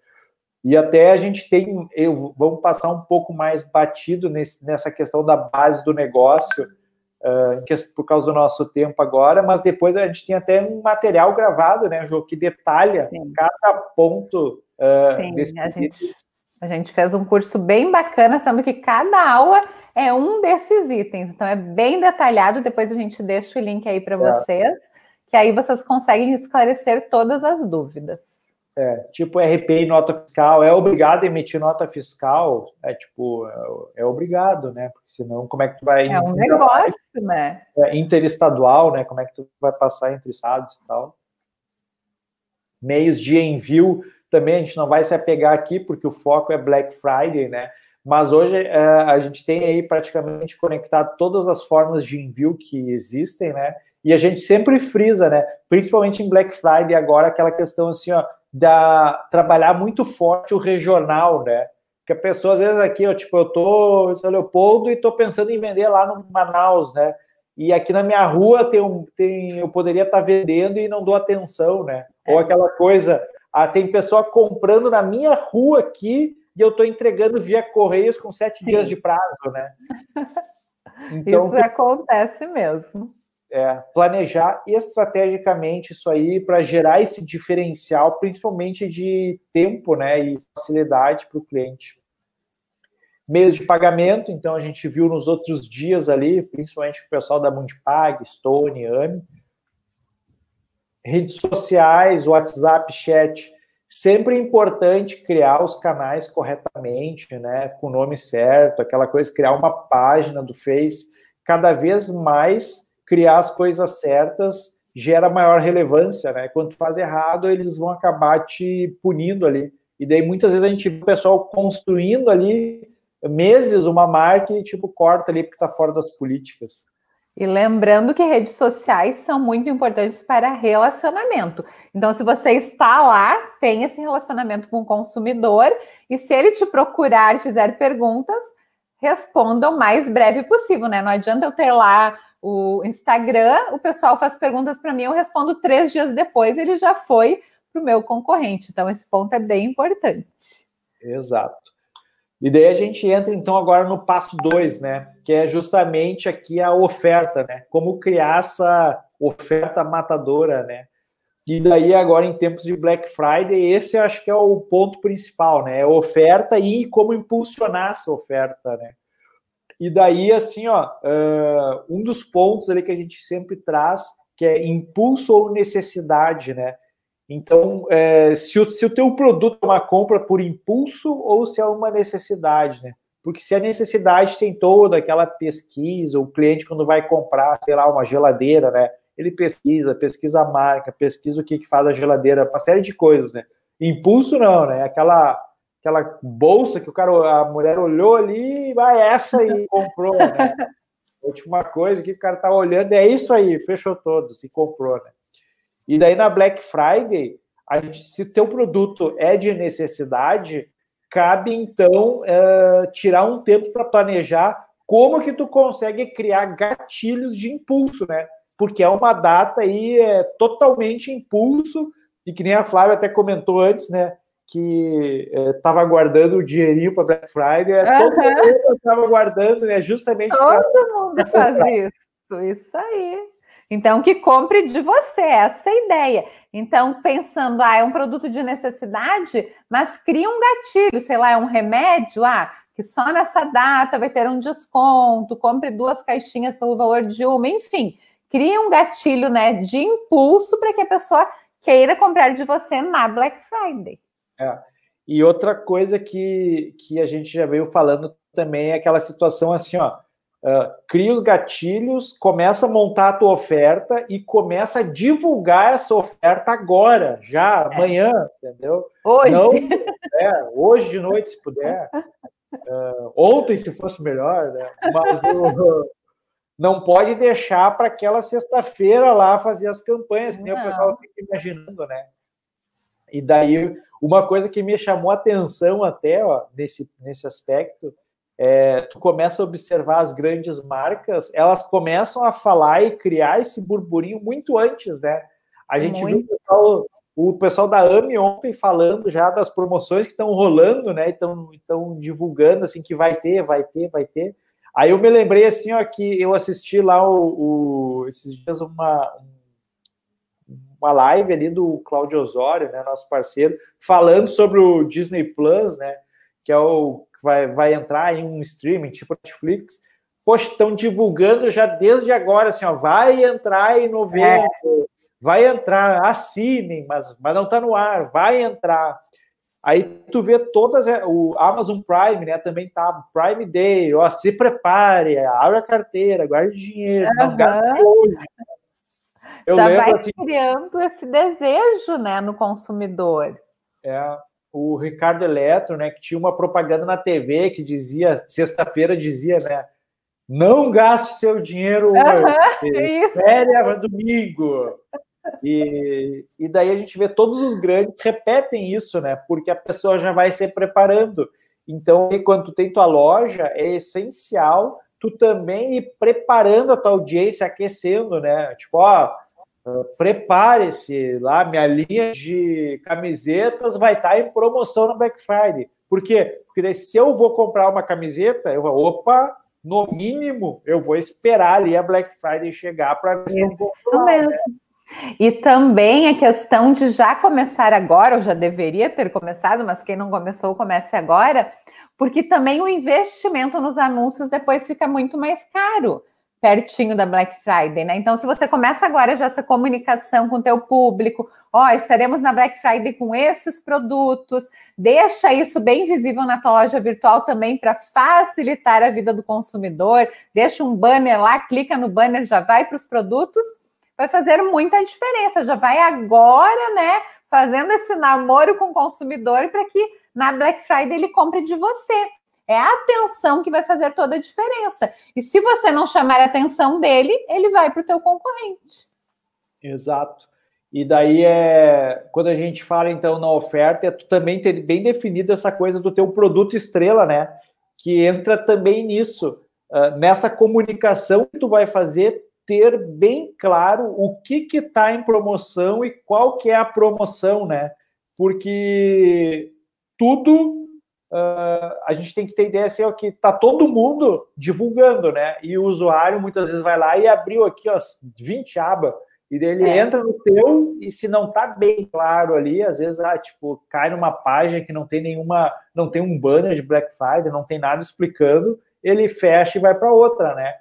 E até a gente tem, eu, vamos passar um pouco mais batido nesse, nessa questão da base do negócio, uh, por causa do nosso tempo agora, mas depois a gente tem até um material gravado, né, Jô, que detalha Sim. cada ponto uh, Sim, desse a gente, a gente fez um curso bem bacana, sendo que cada aula é um desses itens. Então é bem detalhado. Depois a gente deixa o link aí para é. vocês, que aí vocês conseguem esclarecer todas as dúvidas. É, tipo RP e nota fiscal, é obrigado a emitir nota fiscal, é tipo, é, é obrigado, né? Porque senão, como é que tu vai. É um negócio, né? É, interestadual, né? Como é que tu vai passar entre estados e tal. Meios de envio também a gente não vai se apegar aqui, porque o foco é Black Friday, né? Mas hoje é, a gente tem aí praticamente conectado todas as formas de envio que existem, né? E a gente sempre frisa, né? Principalmente em Black Friday agora, aquela questão assim, ó, da trabalhar muito forte o regional, né? Que a pessoa, às vezes, aqui, ó, tipo, eu tô em São Leopoldo e tô pensando em vender lá no Manaus, né? E aqui na minha rua tem um, tem, eu poderia estar tá vendendo e não dou atenção, né? Ou aquela coisa, ah, tem pessoa comprando na minha rua aqui e eu estou entregando via Correios com sete Sim. dias de prazo, né? Então, isso acontece mesmo. É, planejar estrategicamente isso aí para gerar esse diferencial, principalmente de tempo né, e facilidade para o cliente. Meios de pagamento, então a gente viu nos outros dias ali, principalmente o pessoal da Mundipag, Stone, AMI. Redes sociais, WhatsApp, chat Sempre é importante criar os canais corretamente, né, com o nome certo, aquela coisa, criar uma página do Face. Cada vez mais criar as coisas certas gera maior relevância, né? Quando tu faz errado, eles vão acabar te punindo ali. E daí muitas vezes a gente vê o pessoal construindo ali meses uma marca e tipo corta ali porque está fora das políticas. E lembrando que redes sociais são muito importantes para relacionamento. Então, se você está lá, tem esse relacionamento com o consumidor, e se ele te procurar e fizer perguntas, responda o mais breve possível, né? Não adianta eu ter lá o Instagram, o pessoal faz perguntas para mim, eu respondo três dias depois, ele já foi para o meu concorrente. Então, esse ponto é bem importante. Exato. E daí a gente entra então agora no passo dois, né? Que é justamente aqui a oferta, né? Como criar essa oferta matadora, né? E daí agora em tempos de Black Friday, esse eu acho que é o ponto principal, né? É oferta e como impulsionar essa oferta, né? E daí, assim, ó, um dos pontos ali que a gente sempre traz, que é impulso ou necessidade, né? Então, é, se, o, se o teu produto é uma compra por impulso ou se é uma necessidade, né? Porque se a necessidade tem toda aquela pesquisa, o cliente quando vai comprar, sei lá, uma geladeira, né? Ele pesquisa, pesquisa a marca, pesquisa o que, que faz a geladeira, uma série de coisas, né? Impulso não, né? Aquela aquela bolsa que o cara, a mulher olhou ali, vai essa e comprou, né? Última coisa que o cara tá olhando é isso aí, fechou todos e comprou, né? E daí na Black Friday, a gente, se teu produto é de necessidade, cabe então é, tirar um tempo para planejar como que tu consegue criar gatilhos de impulso, né? Porque é uma data aí é, totalmente impulso, e que nem a Flávia até comentou antes, né? Que estava é, guardando o dinheirinho para Black Friday, é, todo mundo estava guardando, né? Justamente Todo pra, mundo faz isso, isso aí. Então, que compre de você, essa é a ideia. Então, pensando, ah, é um produto de necessidade, mas cria um gatilho, sei lá, é um remédio, ah, que só nessa data vai ter um desconto, compre duas caixinhas pelo valor de uma, enfim, cria um gatilho, né, de impulso para que a pessoa queira comprar de você na Black Friday. É. E outra coisa que, que a gente já veio falando também é aquela situação assim, ó, Uh, cria os gatilhos, começa a montar a tua oferta e começa a divulgar essa oferta agora, já, é. amanhã, entendeu? Hoje. Não, é, hoje de noite, se puder. Uh, ontem, se fosse melhor, né? Mas uh, não pode deixar para aquela sexta-feira lá fazer as campanhas, que nem o pessoal fica imaginando, né? E daí, uma coisa que me chamou a atenção até, ó, nesse, nesse aspecto, é, tu começa a observar as grandes marcas, elas começam a falar e criar esse burburinho muito antes, né? A gente muito. viu o pessoal, o pessoal, da AMI ontem falando já das promoções que estão rolando, né? Estão divulgando assim que vai ter, vai ter, vai ter. Aí eu me lembrei assim, ó, que eu assisti lá o, o esses dias uma, uma live ali do Claudio Osório, né, nosso parceiro, falando sobre o Disney Plus, né? Que é o vai, vai entrar em um streaming tipo Netflix, poxa, estão divulgando já desde agora, assim, ó, vai entrar em novembro, é. vai entrar, assinem, mas, mas não está no ar, vai entrar. Aí tu vê todas, é, o Amazon Prime, né, também tá, Prime Day, ó, se prepare, abre a carteira, guarde dinheiro, uhum. não gaste hoje. Eu Já lembro, vai assim, criando esse desejo, né, no consumidor. É, o Ricardo Eletro, né, que tinha uma propaganda na TV que dizia, sexta-feira dizia, né, não gaste seu dinheiro hoje, espere domingo. E, e daí a gente vê todos os grandes repetem isso, né, porque a pessoa já vai se preparando. Então, quando tu tem tua loja, é essencial tu também ir preparando a tua audiência, aquecendo, né, tipo, ó, prepare-se lá, minha linha de camisetas vai estar em promoção na Black Friday. Por quê? Porque se eu vou comprar uma camiseta, eu vou, opa, no mínimo, eu vou esperar ali a Black Friday chegar para ver se eu vou Isso mesmo. Né? E também a questão de já começar agora, ou já deveria ter começado, mas quem não começou, comece agora, porque também o investimento nos anúncios depois fica muito mais caro pertinho da Black Friday, né? Então, se você começa agora já essa comunicação com o teu público, ó, estaremos na Black Friday com esses produtos, deixa isso bem visível na tua loja virtual também para facilitar a vida do consumidor, deixa um banner lá, clica no banner, já vai para os produtos, vai fazer muita diferença, já vai agora, né, fazendo esse namoro com o consumidor para que na Black Friday ele compre de você. É a atenção que vai fazer toda a diferença. E se você não chamar a atenção dele, ele vai para o teu concorrente. Exato. E daí é quando a gente fala então na oferta, é tu também ter bem definido essa coisa do teu produto estrela, né? Que entra também nisso, uh, nessa comunicação que tu vai fazer, ter bem claro o que que está em promoção e qual que é a promoção, né? Porque tudo uh, a gente tem que ter ideia assim, ó, que tá todo mundo divulgando, né? E o usuário muitas vezes vai lá e abriu aqui, ó, 20 abas e daí ele é. entra no teu e se não tá bem claro ali, às vezes, ah, tipo, cai numa página que não tem nenhuma, não tem um banner de Black Friday, não tem nada explicando, ele fecha e vai para outra, né?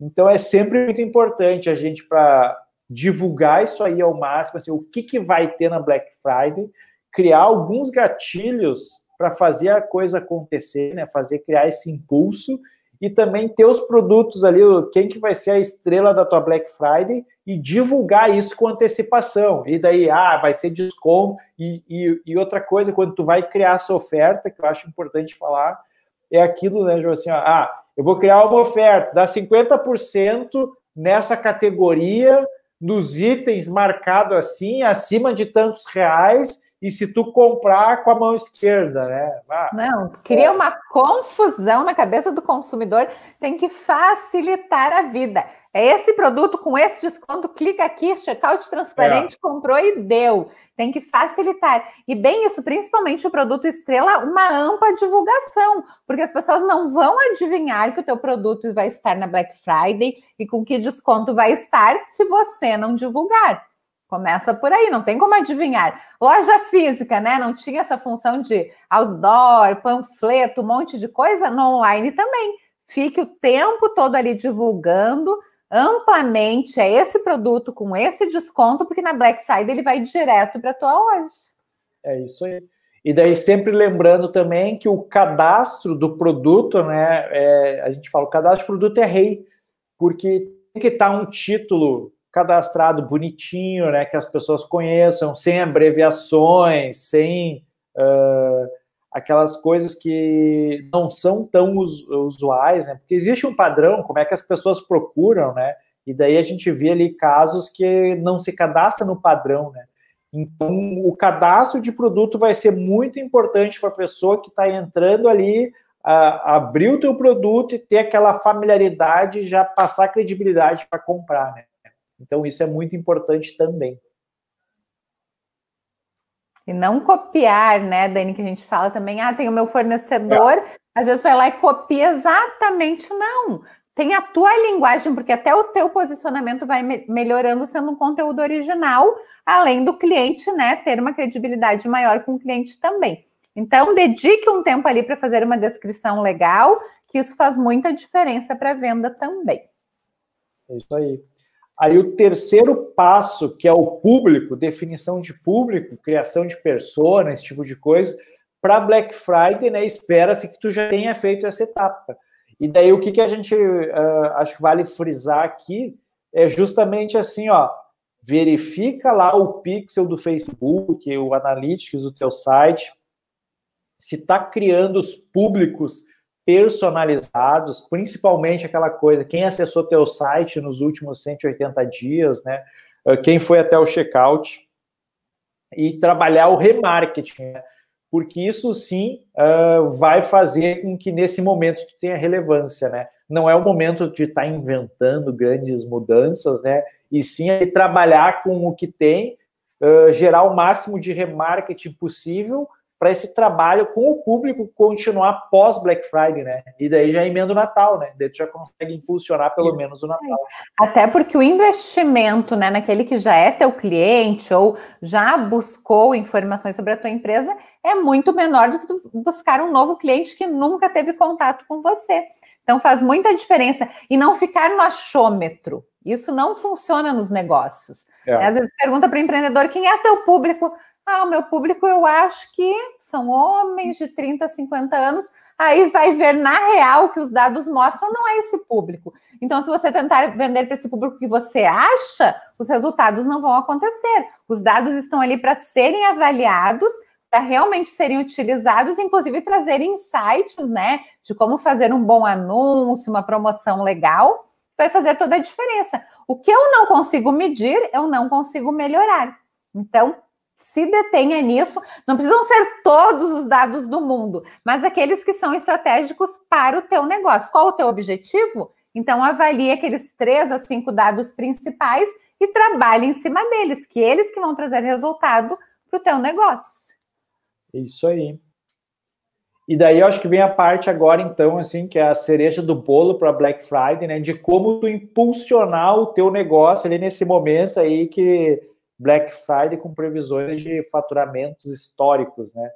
Então é sempre muito importante a gente para divulgar isso aí ao máximo, assim, o que, que vai ter na Black Friday, criar alguns gatilhos para fazer a coisa acontecer, né? Fazer criar esse impulso e também ter os produtos ali, quem que vai ser a estrela da tua Black Friday e divulgar isso com antecipação. E daí, ah, vai ser desconto. E, e, e outra coisa, quando tu vai criar essa oferta, que eu acho importante falar, é aquilo, né, João, assim, ó, ah, eu vou criar uma oferta, dá 50% nessa categoria, nos itens marcado assim, acima de tantos reais, e se tu comprar com a mão esquerda, né? Ah, não, cria uma confusão na cabeça do consumidor, tem que facilitar a vida. É esse produto com esse desconto, clica aqui, checkout transparente, é. comprou e deu. Tem que facilitar. E bem isso, principalmente o produto estrela, uma ampla divulgação, porque as pessoas não vão adivinhar que o teu produto vai estar na Black Friday e com que desconto vai estar se você não divulgar. Começa por aí, não tem como adivinhar. Loja física, né? Não tinha essa função de outdoor, panfleto, um monte de coisa. No online também. Fique o tempo todo ali divulgando amplamente é esse produto com esse desconto, porque na Black Friday ele vai direto para a tua loja. É isso aí. E daí sempre lembrando também que o cadastro do produto, né? É, a gente fala, o cadastro do produto é rei, porque tem que estar um título cadastrado bonitinho, né, que as pessoas conheçam, sem abreviações, sem uh, aquelas coisas que não são tão usuais, né, porque existe um padrão, como é que as pessoas procuram, né, e daí a gente vê ali casos que não se cadastra no padrão, né. Então, o cadastro de produto vai ser muito importante para a pessoa que está entrando ali, a, abrir o teu produto e ter aquela familiaridade, já passar credibilidade para comprar, né. Então, isso é muito importante também. E não copiar, né, Dani, que a gente fala também, ah, tem o meu fornecedor, é. às vezes vai lá e copia exatamente, não. Tem a tua linguagem, porque até o teu posicionamento vai me melhorando sendo um conteúdo original, além do cliente, né, ter uma credibilidade maior com o cliente também. Então, dedique um tempo ali para fazer uma descrição legal, que isso faz muita diferença para a venda também. É isso aí. Aí o terceiro passo, que é o público, definição de público, criação de persona, esse tipo de coisa, para Black Friday, né, espera-se que tu já tenha feito essa etapa. E daí o que, que a gente uh, acho que vale frisar aqui é justamente assim, ó, verifica lá o pixel do Facebook, o Analytics do teu site, se está criando os públicos personalizados, principalmente aquela coisa, quem acessou teu site nos últimos 180 dias, né? Ah, quem foi até o checkout e trabalhar o remarketing, né? porque isso sim uh, vai fazer com que nesse momento tu tenha relevância, né? Não é o momento de estar tá inventando grandes mudanças, né? E sim é trabalhar com o que tem, uh, gerar o máximo de remarketing possível para esse trabalho com o público continuar pós Black Friday, né? E daí já emenda o Natal, né? Daí tu já consegue impulsionar pelo menos o Natal. Até porque o investimento, né, naquele que já é teu cliente ou já buscou informações sobre a tua empresa é muito menor do que tu buscar um novo cliente que nunca teve contato com você. Então faz muita diferença e não ficar no achômetro. Isso não funciona nos negócios. É. Às vezes pergunta para o empreendedor quem é teu público. Ah, o meu público eu acho que são homens de 30, 50 anos. Aí vai ver na real que os dados mostram não é esse público. Então, se você tentar vender para esse público que você acha, os resultados não vão acontecer. Os dados estão ali para serem avaliados realmente serem utilizados, inclusive trazer insights, né, de como fazer um bom anúncio, uma promoção legal, vai fazer toda a diferença. O que eu não consigo medir, eu não consigo melhorar. Então, se detenha nisso, não precisam ser todos os dados do mundo, mas aqueles que são estratégicos para o teu negócio. Qual o teu objetivo? Então, avalie aqueles três a cinco dados principais e trabalhe em cima deles, que eles que vão trazer resultado para o teu negócio. Isso aí. E daí eu acho que vem a parte agora, então, assim, que é a cereja do bolo para Black Friday, né? De como tu impulsionar o teu negócio ali nesse momento aí que Black Friday com previsões de faturamentos históricos, né?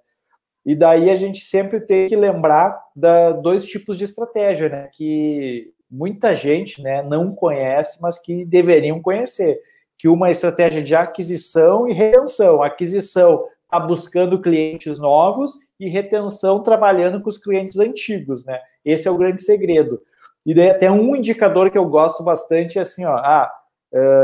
E daí a gente sempre tem que lembrar da dois tipos de estratégia, né? Que muita gente, né, não conhece, mas que deveriam conhecer. Que uma estratégia de aquisição e retenção. Aquisição está buscando clientes novos e retenção trabalhando com os clientes antigos, né? Esse é o grande segredo. E daí até um indicador que eu gosto bastante é assim, ó, ah,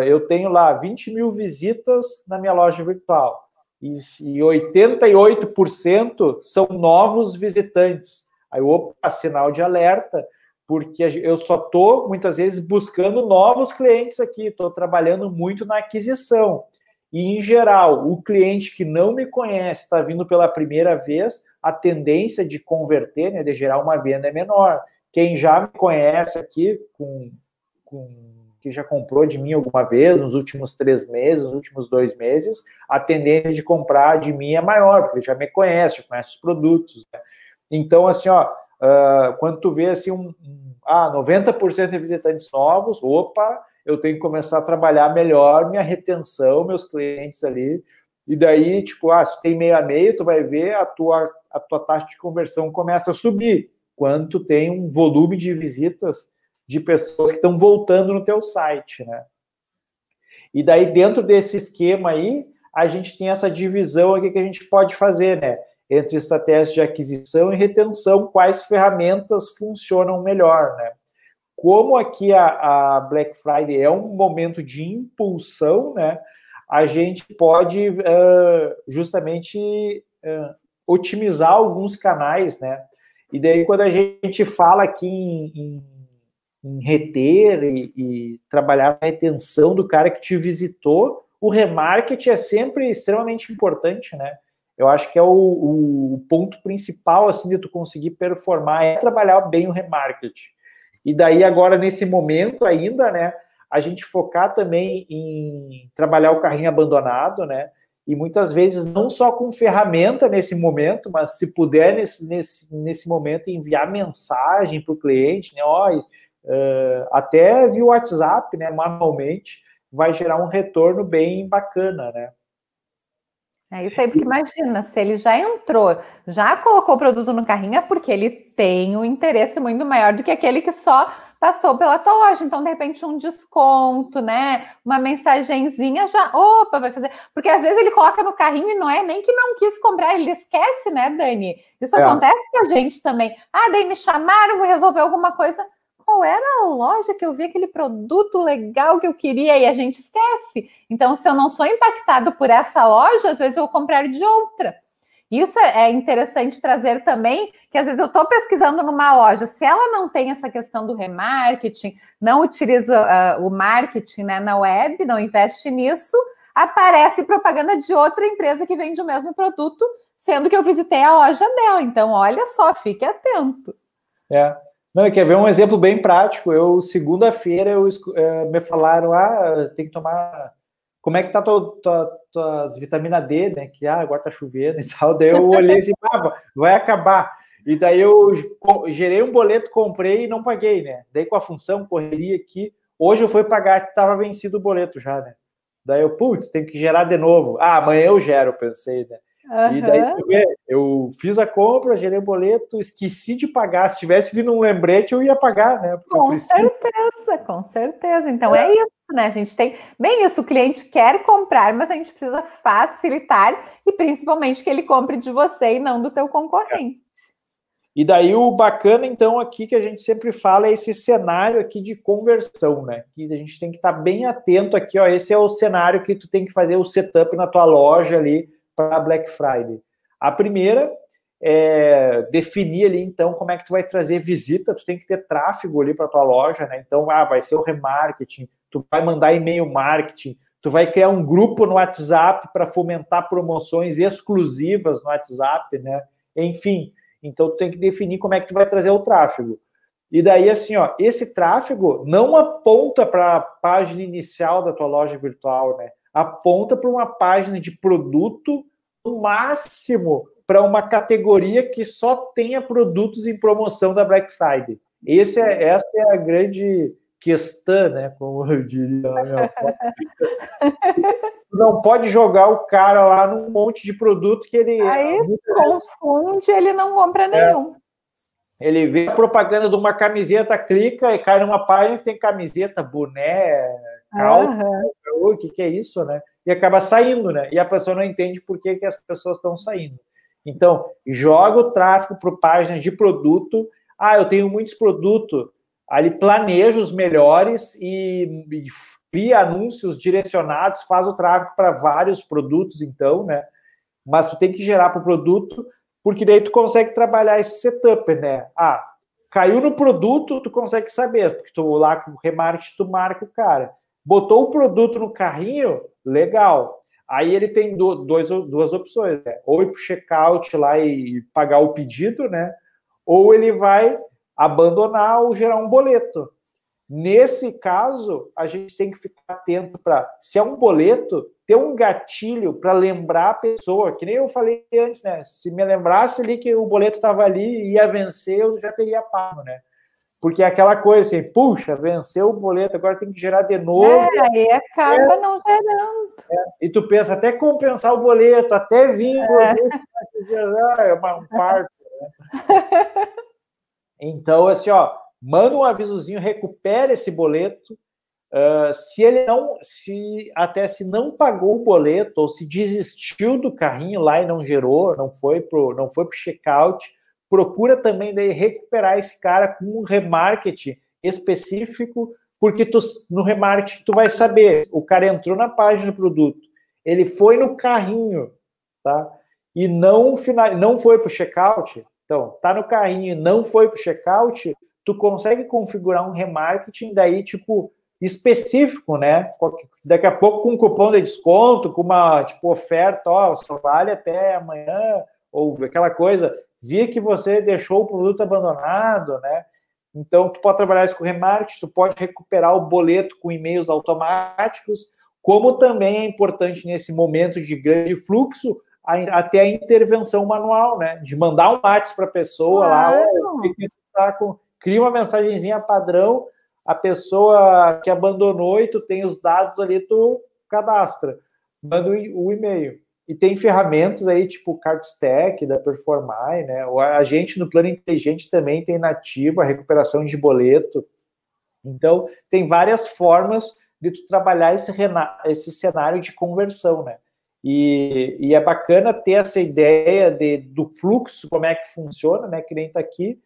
eu tenho lá 20 mil visitas na minha loja virtual e 88% são novos visitantes. Aí, opa, sinal de alerta, porque eu só estou, muitas vezes, buscando novos clientes aqui, estou trabalhando muito na aquisição. E, em geral, o cliente que não me conhece, está vindo pela primeira vez, a tendência de converter, né, de gerar uma venda é menor. Quem já me conhece aqui, com, com, que já comprou de mim alguma vez, nos últimos três meses, nos últimos dois meses, a tendência de comprar de mim é maior, porque já me conhece, já conhece os produtos. Né? Então, assim, ó, uh, quando tu vê assim, um, um, ah, 90% de visitantes novos, opa, eu tenho que começar a trabalhar melhor minha retenção, meus clientes ali. E daí, tipo, ah, se tem meio a meio, tu vai ver a tua, a tua taxa de conversão começa a subir. Quando tu tem um volume de visitas de pessoas que estão voltando no teu site, né? E daí, dentro desse esquema aí, a gente tem essa divisão aqui que a gente pode fazer, né? Entre estratégias de aquisição e retenção, quais ferramentas funcionam melhor, né? como aqui a, a, Black Friday é um momento de impulsão, né? A gente pode uh, justamente uh, otimizar alguns canais, né? E daí, quando a gente fala aqui em, em, em reter e, e, trabalhar a retenção do cara que te visitou, o remarketing é sempre extremamente importante, né? Eu acho que é o, o ponto principal, assim, de tu conseguir performar, é trabalhar bem o remarketing. E daí, agora, nesse momento ainda, né, a gente focar também em trabalhar o carrinho abandonado, né? E muitas vezes não só com ferramenta nesse momento, mas se puder nesse, nesse, nesse momento enviar mensagem para o cliente, né? Ó, uh, até via WhatsApp, né? Manualmente, vai gerar um retorno bem bacana, né? É isso aí, porque imagina, se ele já entrou, já colocou o produto no carrinho, é porque ele tem um interesse muito maior do que aquele que só passou pela tua loja. Então, de repente, um desconto, né? Uma mensagenzinha já, opa, vai fazer. Porque às vezes ele coloca no carrinho e não é nem que não quis comprar, ele esquece, né, Dani? Isso é. acontece com a gente também. Ah, daí me chamaram, vou resolver alguma coisa qual era a loja que eu vi aquele produto legal que eu queria e a gente esquece. Então, se eu não sou impactado por essa loja, às vezes eu vou comprar de outra. Isso é, é interessante trazer também, que às vezes eu estou pesquisando numa loja, se ela não tem essa questão do remarketing, não utiliza uh, o marketing né, na web, não investe nisso, aparece propaganda de outra empresa que vende o mesmo produto, sendo que eu visitei a loja dela. Então, olha só, fique atento. É, não, quer ver um exemplo bem prático? Eu, segunda-feira, eu, é, me falaram, ah, tem que tomar... Como é que tá tua, tua, tuas vitamina D, né? Que ah, agora tá chovendo e tal. Daí eu olhei assim, ah, vai acabar. E daí eu gerei um boleto, comprei e não paguei, né? Daí com a função, correria aqui. Hoje eu fui pagar, estava vencido o boleto já, né? Daí eu, putz, tem que gerar de novo. Ah, amanhã eu gero, pensei, né? Uhum. E daí eu fiz a compra, gerei o boleto, esqueci de pagar. Se tivesse vindo um lembrete, eu ia pagar, né? Com certeza, com certeza. Então é. é. isso, né? A gente tem bem isso, o cliente quer comprar, mas a gente precisa facilitar e principalmente que ele compre de você e não do seu concorrente. E daí o bacana, então, aqui que a gente sempre fala é esse cenário aqui de conversão, né? Que a gente tem que estar bem atento aqui, ó. Esse é o cenário que tu tem que fazer o setup na tua loja ali para Black Friday. A primeira é definir ali, então, como é que tu vai trazer visita, tu tem que ter tráfego ali para tua loja, né? Então, ah, vai ser o remarketing, tu vai mandar e-mail marketing, tu vai criar um grupo no WhatsApp para fomentar promoções exclusivas no WhatsApp, né? Enfim, então tu tem que definir como é que tu vai trazer o tráfego. E daí, assim, ó, esse tráfego não aponta para a página inicial da tua loja virtual, né? Aponta para uma página de produto, no máximo para uma categoria que só tenha produtos em promoção da Black Friday. Esse é, essa é a grande questão, né? Como eu diria minha Não pode jogar o cara lá num monte de produto que ele. Aí confunde, ele não compra é. nenhum. Ele vê a propaganda de uma camiseta, clica e cai numa página que tem camiseta, boné, calça, uhum. o que, que é isso, né? E acaba saindo, né? E a pessoa não entende por que, que as pessoas estão saindo. Então, joga o tráfego para página de produto. Ah, eu tenho muitos produtos ali planeja os melhores e, e cria anúncios direcionados, faz o tráfego para vários produtos, então, né? Mas tu tem que gerar para o produto, porque daí tu consegue trabalhar esse setup, né? Ah, caiu no produto, tu consegue saber, porque tu lá com o remarketing tu marca o cara. Botou o produto no carrinho, legal. Aí ele tem dois, duas opções, né? Ou ir para o checkout lá e pagar o pedido, né? Ou ele vai abandonar ou gerar um boleto. Nesse caso, a gente tem que ficar atento para, se é um boleto, ter um gatilho para lembrar a pessoa, que nem eu falei antes, né? Se me lembrasse ali que o boleto estava ali e ia vencer, eu já teria pago, né? Porque é aquela coisa assim, puxa, venceu o boleto, agora tem que gerar de novo. É, aí acaba é, não gerando. É, e tu pensa até compensar o boleto, até vir o é. boleto, é um parto. Né? Então, assim, ó, manda um avisozinho, recupera esse boleto. Uh, se ele não, se até se não pagou o boleto ou se desistiu do carrinho lá e não gerou, não foi pro, não foi pro checkout, procura também daí recuperar esse cara com um remarketing específico, porque tu, no remarketing tu vai saber, o cara entrou na página do produto, ele foi no carrinho, tá? E não final, não foi pro checkout, então, tá no carrinho e não foi para o checkout, tu consegue configurar um remarketing daí, tipo, específico, né? Daqui a pouco com um cupom de desconto, com uma, tipo, oferta, ó, só vale até amanhã, ou aquela coisa, via que você deixou o produto abandonado, né? Então, tu pode trabalhar isso com remarketing, tu pode recuperar o boleto com e-mails automáticos, como também é importante nesse momento de grande fluxo, até a intervenção manual, né? De mandar um WhatsApp para a pessoa lá, tá com, cria uma mensagenzinha padrão, a pessoa que abandonou e tu tem os dados ali, tu cadastra, manda o e-mail. E tem ferramentas aí, tipo CardStack da Performai, né? A gente no plano inteligente também tem nativo a recuperação de boleto. Então, tem várias formas de tu trabalhar esse, esse cenário de conversão, né? E, e, é bacana ter essa ideia de, do fluxo, como é que funciona, né? Que nem está aqui,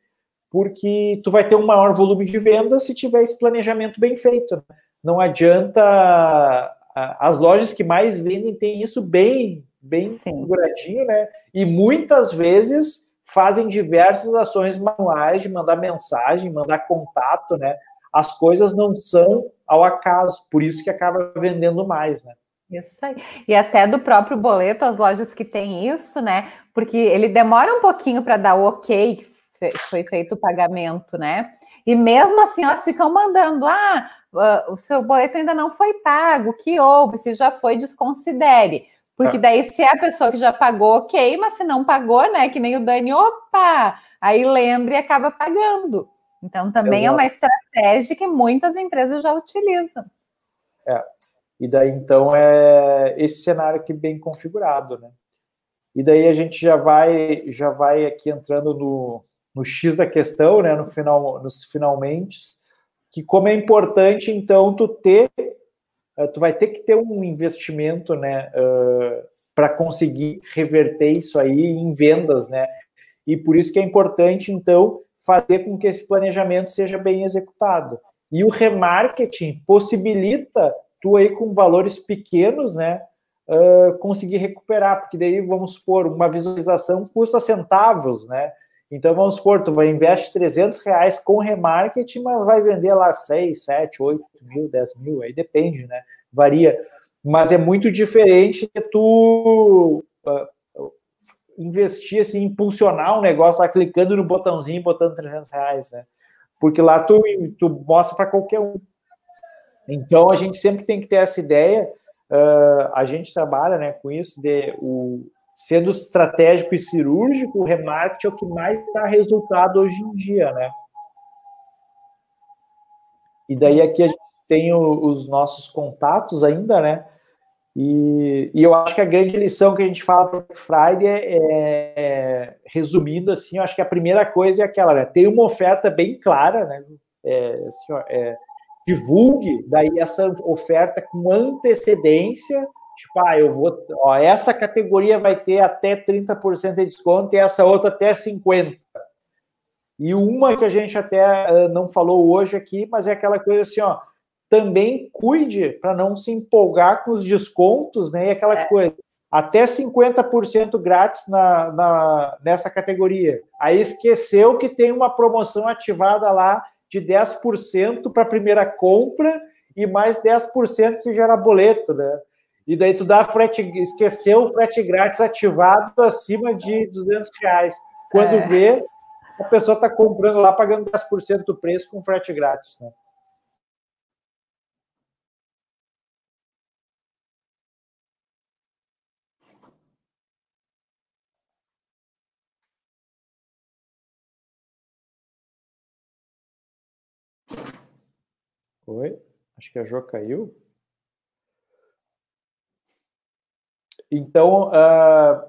porque tu vai ter um maior volume de vendas se tiver esse planejamento bem feito. Né? Não adianta. As lojas que mais vendem têm isso bem, bem configuradinho, né? E muitas vezes fazem diversas ações manuais de mandar mensagem, mandar contato, né? As coisas não são ao acaso, por isso que acaba vendendo mais, né? Isso aí. E até do próprio boleto, as lojas que têm isso, né? Porque ele demora um pouquinho para dar o ok foi feito o pagamento, né? E mesmo assim, elas ficam mandando: ah, o seu boleto ainda não foi pago, o que houve? Se já foi, desconsidere. Porque ah. daí, se é a pessoa que já pagou, ok, mas se não pagou, né? Que nem o Dani, opa! Aí lembra e acaba pagando. Então, também é uma estratégia que muitas empresas já utilizam. É, e daí, então, é esse cenário aqui bem configurado, né? E daí a gente já vai, já vai aqui entrando no, no X da questão, né? No final, nos finalmente, que como é importante, então, tu ter, eh, tu vai ter que ter um investimento, né? Uh, para conseguir reverter isso aí em vendas, né? E por isso que é importante, então, fazer com que esse planejamento seja bem executado. E o remarketing possibilita tu aí com valores pequenos, né? uh, conseguir recuperar, porque daí, vamos supor, uma visualização custa centavos, né? Então, vamos supor, tu vai investir 300 reais com remarketing, mas vai vender lá 6, 7, 8 mil, 10 mil, aí depende, né? Varia. Mas é muito diferente de tu uh, investir, assim, impulsionar um negócio lá, clicando no botãozinho e botando 300 reais, né? Porque lá tu, tu mostra para qualquer um. Então, a gente sempre tem que ter essa ideia, uh, a gente trabalha né, com isso, de o, sendo estratégico e cirúrgico, o remarketing é o que mais dá resultado hoje em dia, né? E daí aqui a gente tem o, os nossos contatos ainda, né? E, e, eu acho que a grande lição que a gente fala para Black Friday é, é, resumindo assim, eu acho que a primeira coisa é aquela, né? Tem uma oferta bem clara, né? É, assim, ó, é, divulgue daí essa oferta com antecedência Tipo, ah, eu vou. Ó, essa categoria vai ter até 30% de desconto e essa outra até 50%. E uma que a gente até uh, não falou hoje aqui, mas é aquela coisa assim, ó. Também cuide para não se empolgar com os descontos, né? E aquela é. coisa. Até 50% grátis na, na, nessa categoria. Aí esqueceu que tem uma promoção ativada lá de 10% para a primeira compra e mais 10% se gera boleto, né? E daí tu dá frete, esqueceu o frete grátis ativado acima de 200 reais. Quando é. vê, a pessoa está comprando lá, pagando 10% do preço com frete grátis. Né? Oi? Acho que a Jo caiu. Então, uh,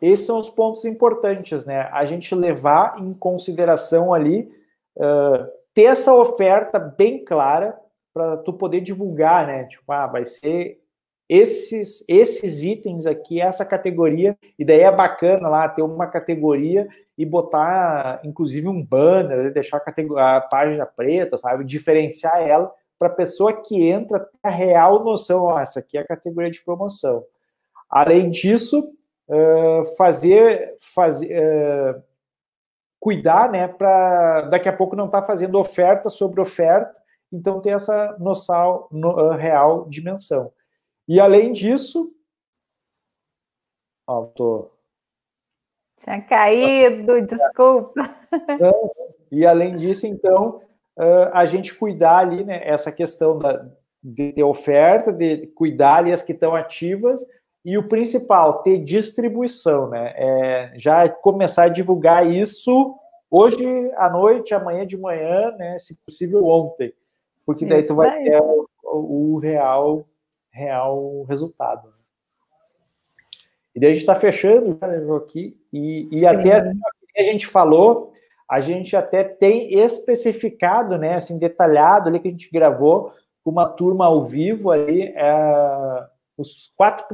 esses são os pontos importantes, né? A gente levar em consideração ali, uh, ter essa oferta bem clara para tu poder divulgar, né? Tipo, ah, vai ser esses esses itens aqui, essa categoria, e daí é bacana lá ter uma categoria e botar, inclusive, um banner, deixar a, a página preta, sabe? Diferenciar ela para a pessoa que entra ter a real noção, ó, essa aqui é a categoria de promoção. Além disso, uh, fazer, fazer uh, cuidar, né, para daqui a pouco não estar tá fazendo oferta sobre oferta, então ter essa noção no, uh, real dimensão. E além disso, ó, tô tinha caído, desculpa. E além disso, então, a gente cuidar ali, né, essa questão da, de ter oferta, de cuidar ali as que estão ativas, e o principal, ter distribuição, né? É, já começar a divulgar isso hoje à noite, amanhã de manhã, né? Se possível ontem, porque daí tu vai ter o, o real, real resultado. E daí a gente está fechando né, aqui, e, e até assim, a gente falou, a gente até tem especificado, né? Assim, detalhado ali que a gente gravou com uma turma ao vivo ali, é, os quatro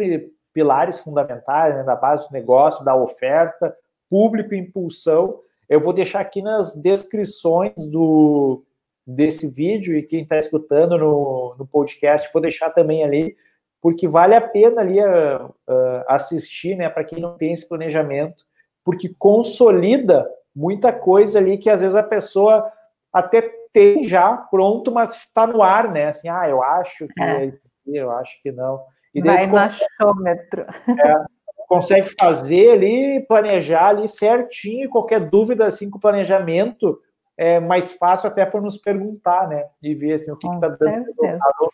pilares fundamentais né, da base do negócio, da oferta, público e impulsão. Eu vou deixar aqui nas descrições do, desse vídeo e quem está escutando no, no podcast, vou deixar também ali, porque vale a pena ali uh, uh, assistir, né, para quem não tem esse planejamento, porque consolida muita coisa ali que às vezes a pessoa até tem já pronto, mas está no ar, né? Assim, ah, eu acho que é. eu acho que não. E Vai no achômetro. É, consegue fazer ali, planejar ali certinho, qualquer dúvida assim com o planejamento é mais fácil até para nos perguntar, né? E ver assim, o que está dando resultado.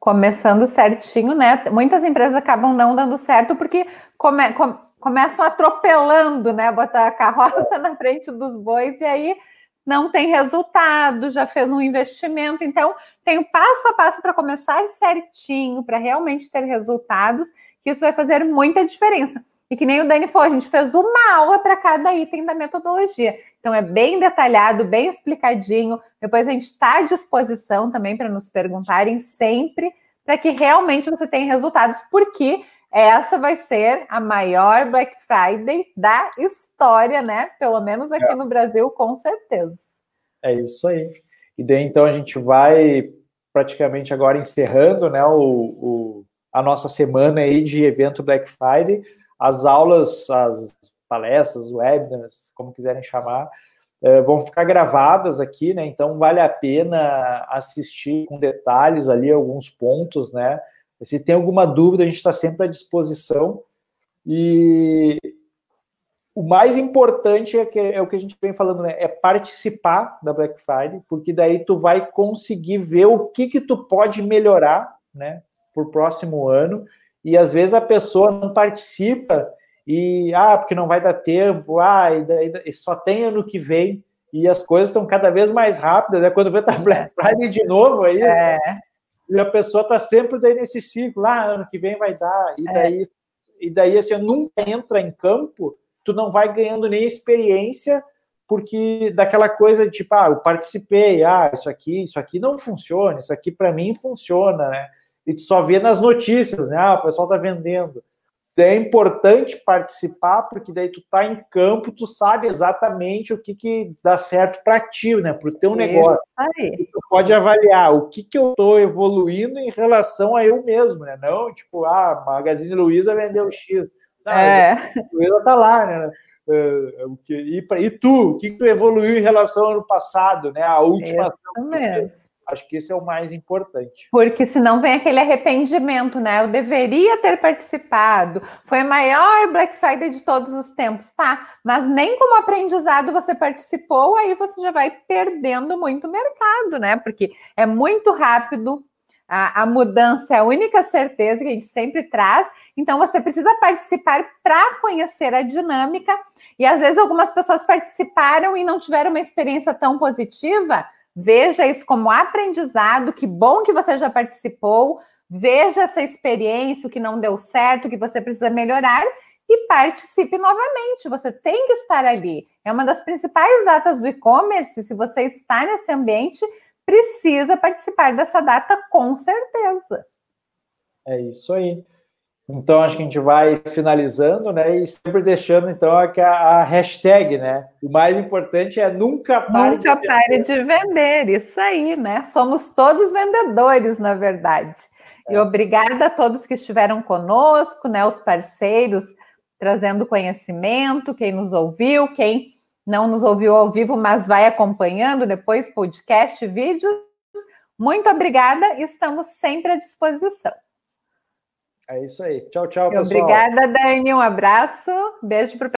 Começando certinho, né? Muitas empresas acabam não dando certo porque come, come, começam atropelando, né? Botar a carroça na frente dos bois e aí não tem resultado, já fez um investimento. Então, tem o passo a passo para começar certinho, para realmente ter resultados, que isso vai fazer muita diferença. E que nem o Dani falou, a gente fez uma aula para cada item da metodologia. Então, é bem detalhado, bem explicadinho. Depois a gente está à disposição também para nos perguntarem sempre, para que realmente você tenha resultados, porque essa vai ser a maior Black Friday da história, né? Pelo menos aqui é. no Brasil, com certeza. É isso aí. E daí, então, a gente vai praticamente agora encerrando né, o, o a nossa semana aí de evento Black Friday. As aulas, as palestras, webinars, como quiserem chamar, é, vão ficar gravadas aqui, né? Então vale a pena assistir com detalhes ali alguns pontos, né? Se tem alguma dúvida, a gente está sempre à disposição. E o mais importante é, que, é o que a gente vem falando, né? É participar da Black Friday, porque daí tu vai conseguir ver o que que tu pode melhorar, né? Por próximo ano. E às vezes a pessoa não participa e ah, porque não vai dar tempo, ah, e daí, e só tem ano que vem, e as coisas estão cada vez mais rápidas, é né? quando vê tá Black Friday de novo aí, é. E a pessoa está sempre daí nesse ciclo, ah, ano que vem vai dar, e é. daí, é. e daí assim, nunca entra em campo, tu não vai ganhando nem experiência, porque daquela coisa de tipo, ah, eu participei, ah, isso aqui, isso aqui não funciona, isso aqui para mim funciona, né? E tu só vê nas notícias, né? Ah, o pessoal tá vendendo é importante participar, porque daí tu tá em campo, tu sabe exatamente o que, que dá certo para ti, né? Para o teu Isso negócio. Aí. Tu pode avaliar o que, que eu estou evoluindo em relação a eu mesmo, né? Não, tipo, ah, Magazine Luiza vendeu X. Não, é. A Luiza tá lá, né? É, e, e tu, o que, que tu evoluiu em relação ao ano passado, né? A última Isso ação. Mesmo. Acho que esse é o mais importante. Porque senão vem aquele arrependimento, né? Eu deveria ter participado. Foi a maior Black Friday de todos os tempos, tá? Mas nem como aprendizado você participou, aí você já vai perdendo muito mercado, né? Porque é muito rápido. A, a mudança é a única certeza que a gente sempre traz. Então você precisa participar para conhecer a dinâmica. E às vezes algumas pessoas participaram e não tiveram uma experiência tão positiva Veja isso como aprendizado. Que bom que você já participou. Veja essa experiência, o que não deu certo, o que você precisa melhorar e participe novamente. Você tem que estar ali. É uma das principais datas do e-commerce. Se você está nesse ambiente, precisa participar dessa data com certeza. É isso aí. Então, acho que a gente vai finalizando, né? E sempre deixando, então, a, a hashtag, né? O mais importante é nunca pare nunca de pare de vender. Isso aí, né? Somos todos vendedores, na verdade. É. E obrigada a todos que estiveram conosco, né? Os parceiros trazendo conhecimento, quem nos ouviu, quem não nos ouviu ao vivo, mas vai acompanhando depois podcast, vídeos. Muito obrigada e estamos sempre à disposição. É isso aí. Tchau, tchau, pessoal. Obrigada, Dani. Um abraço. Beijo para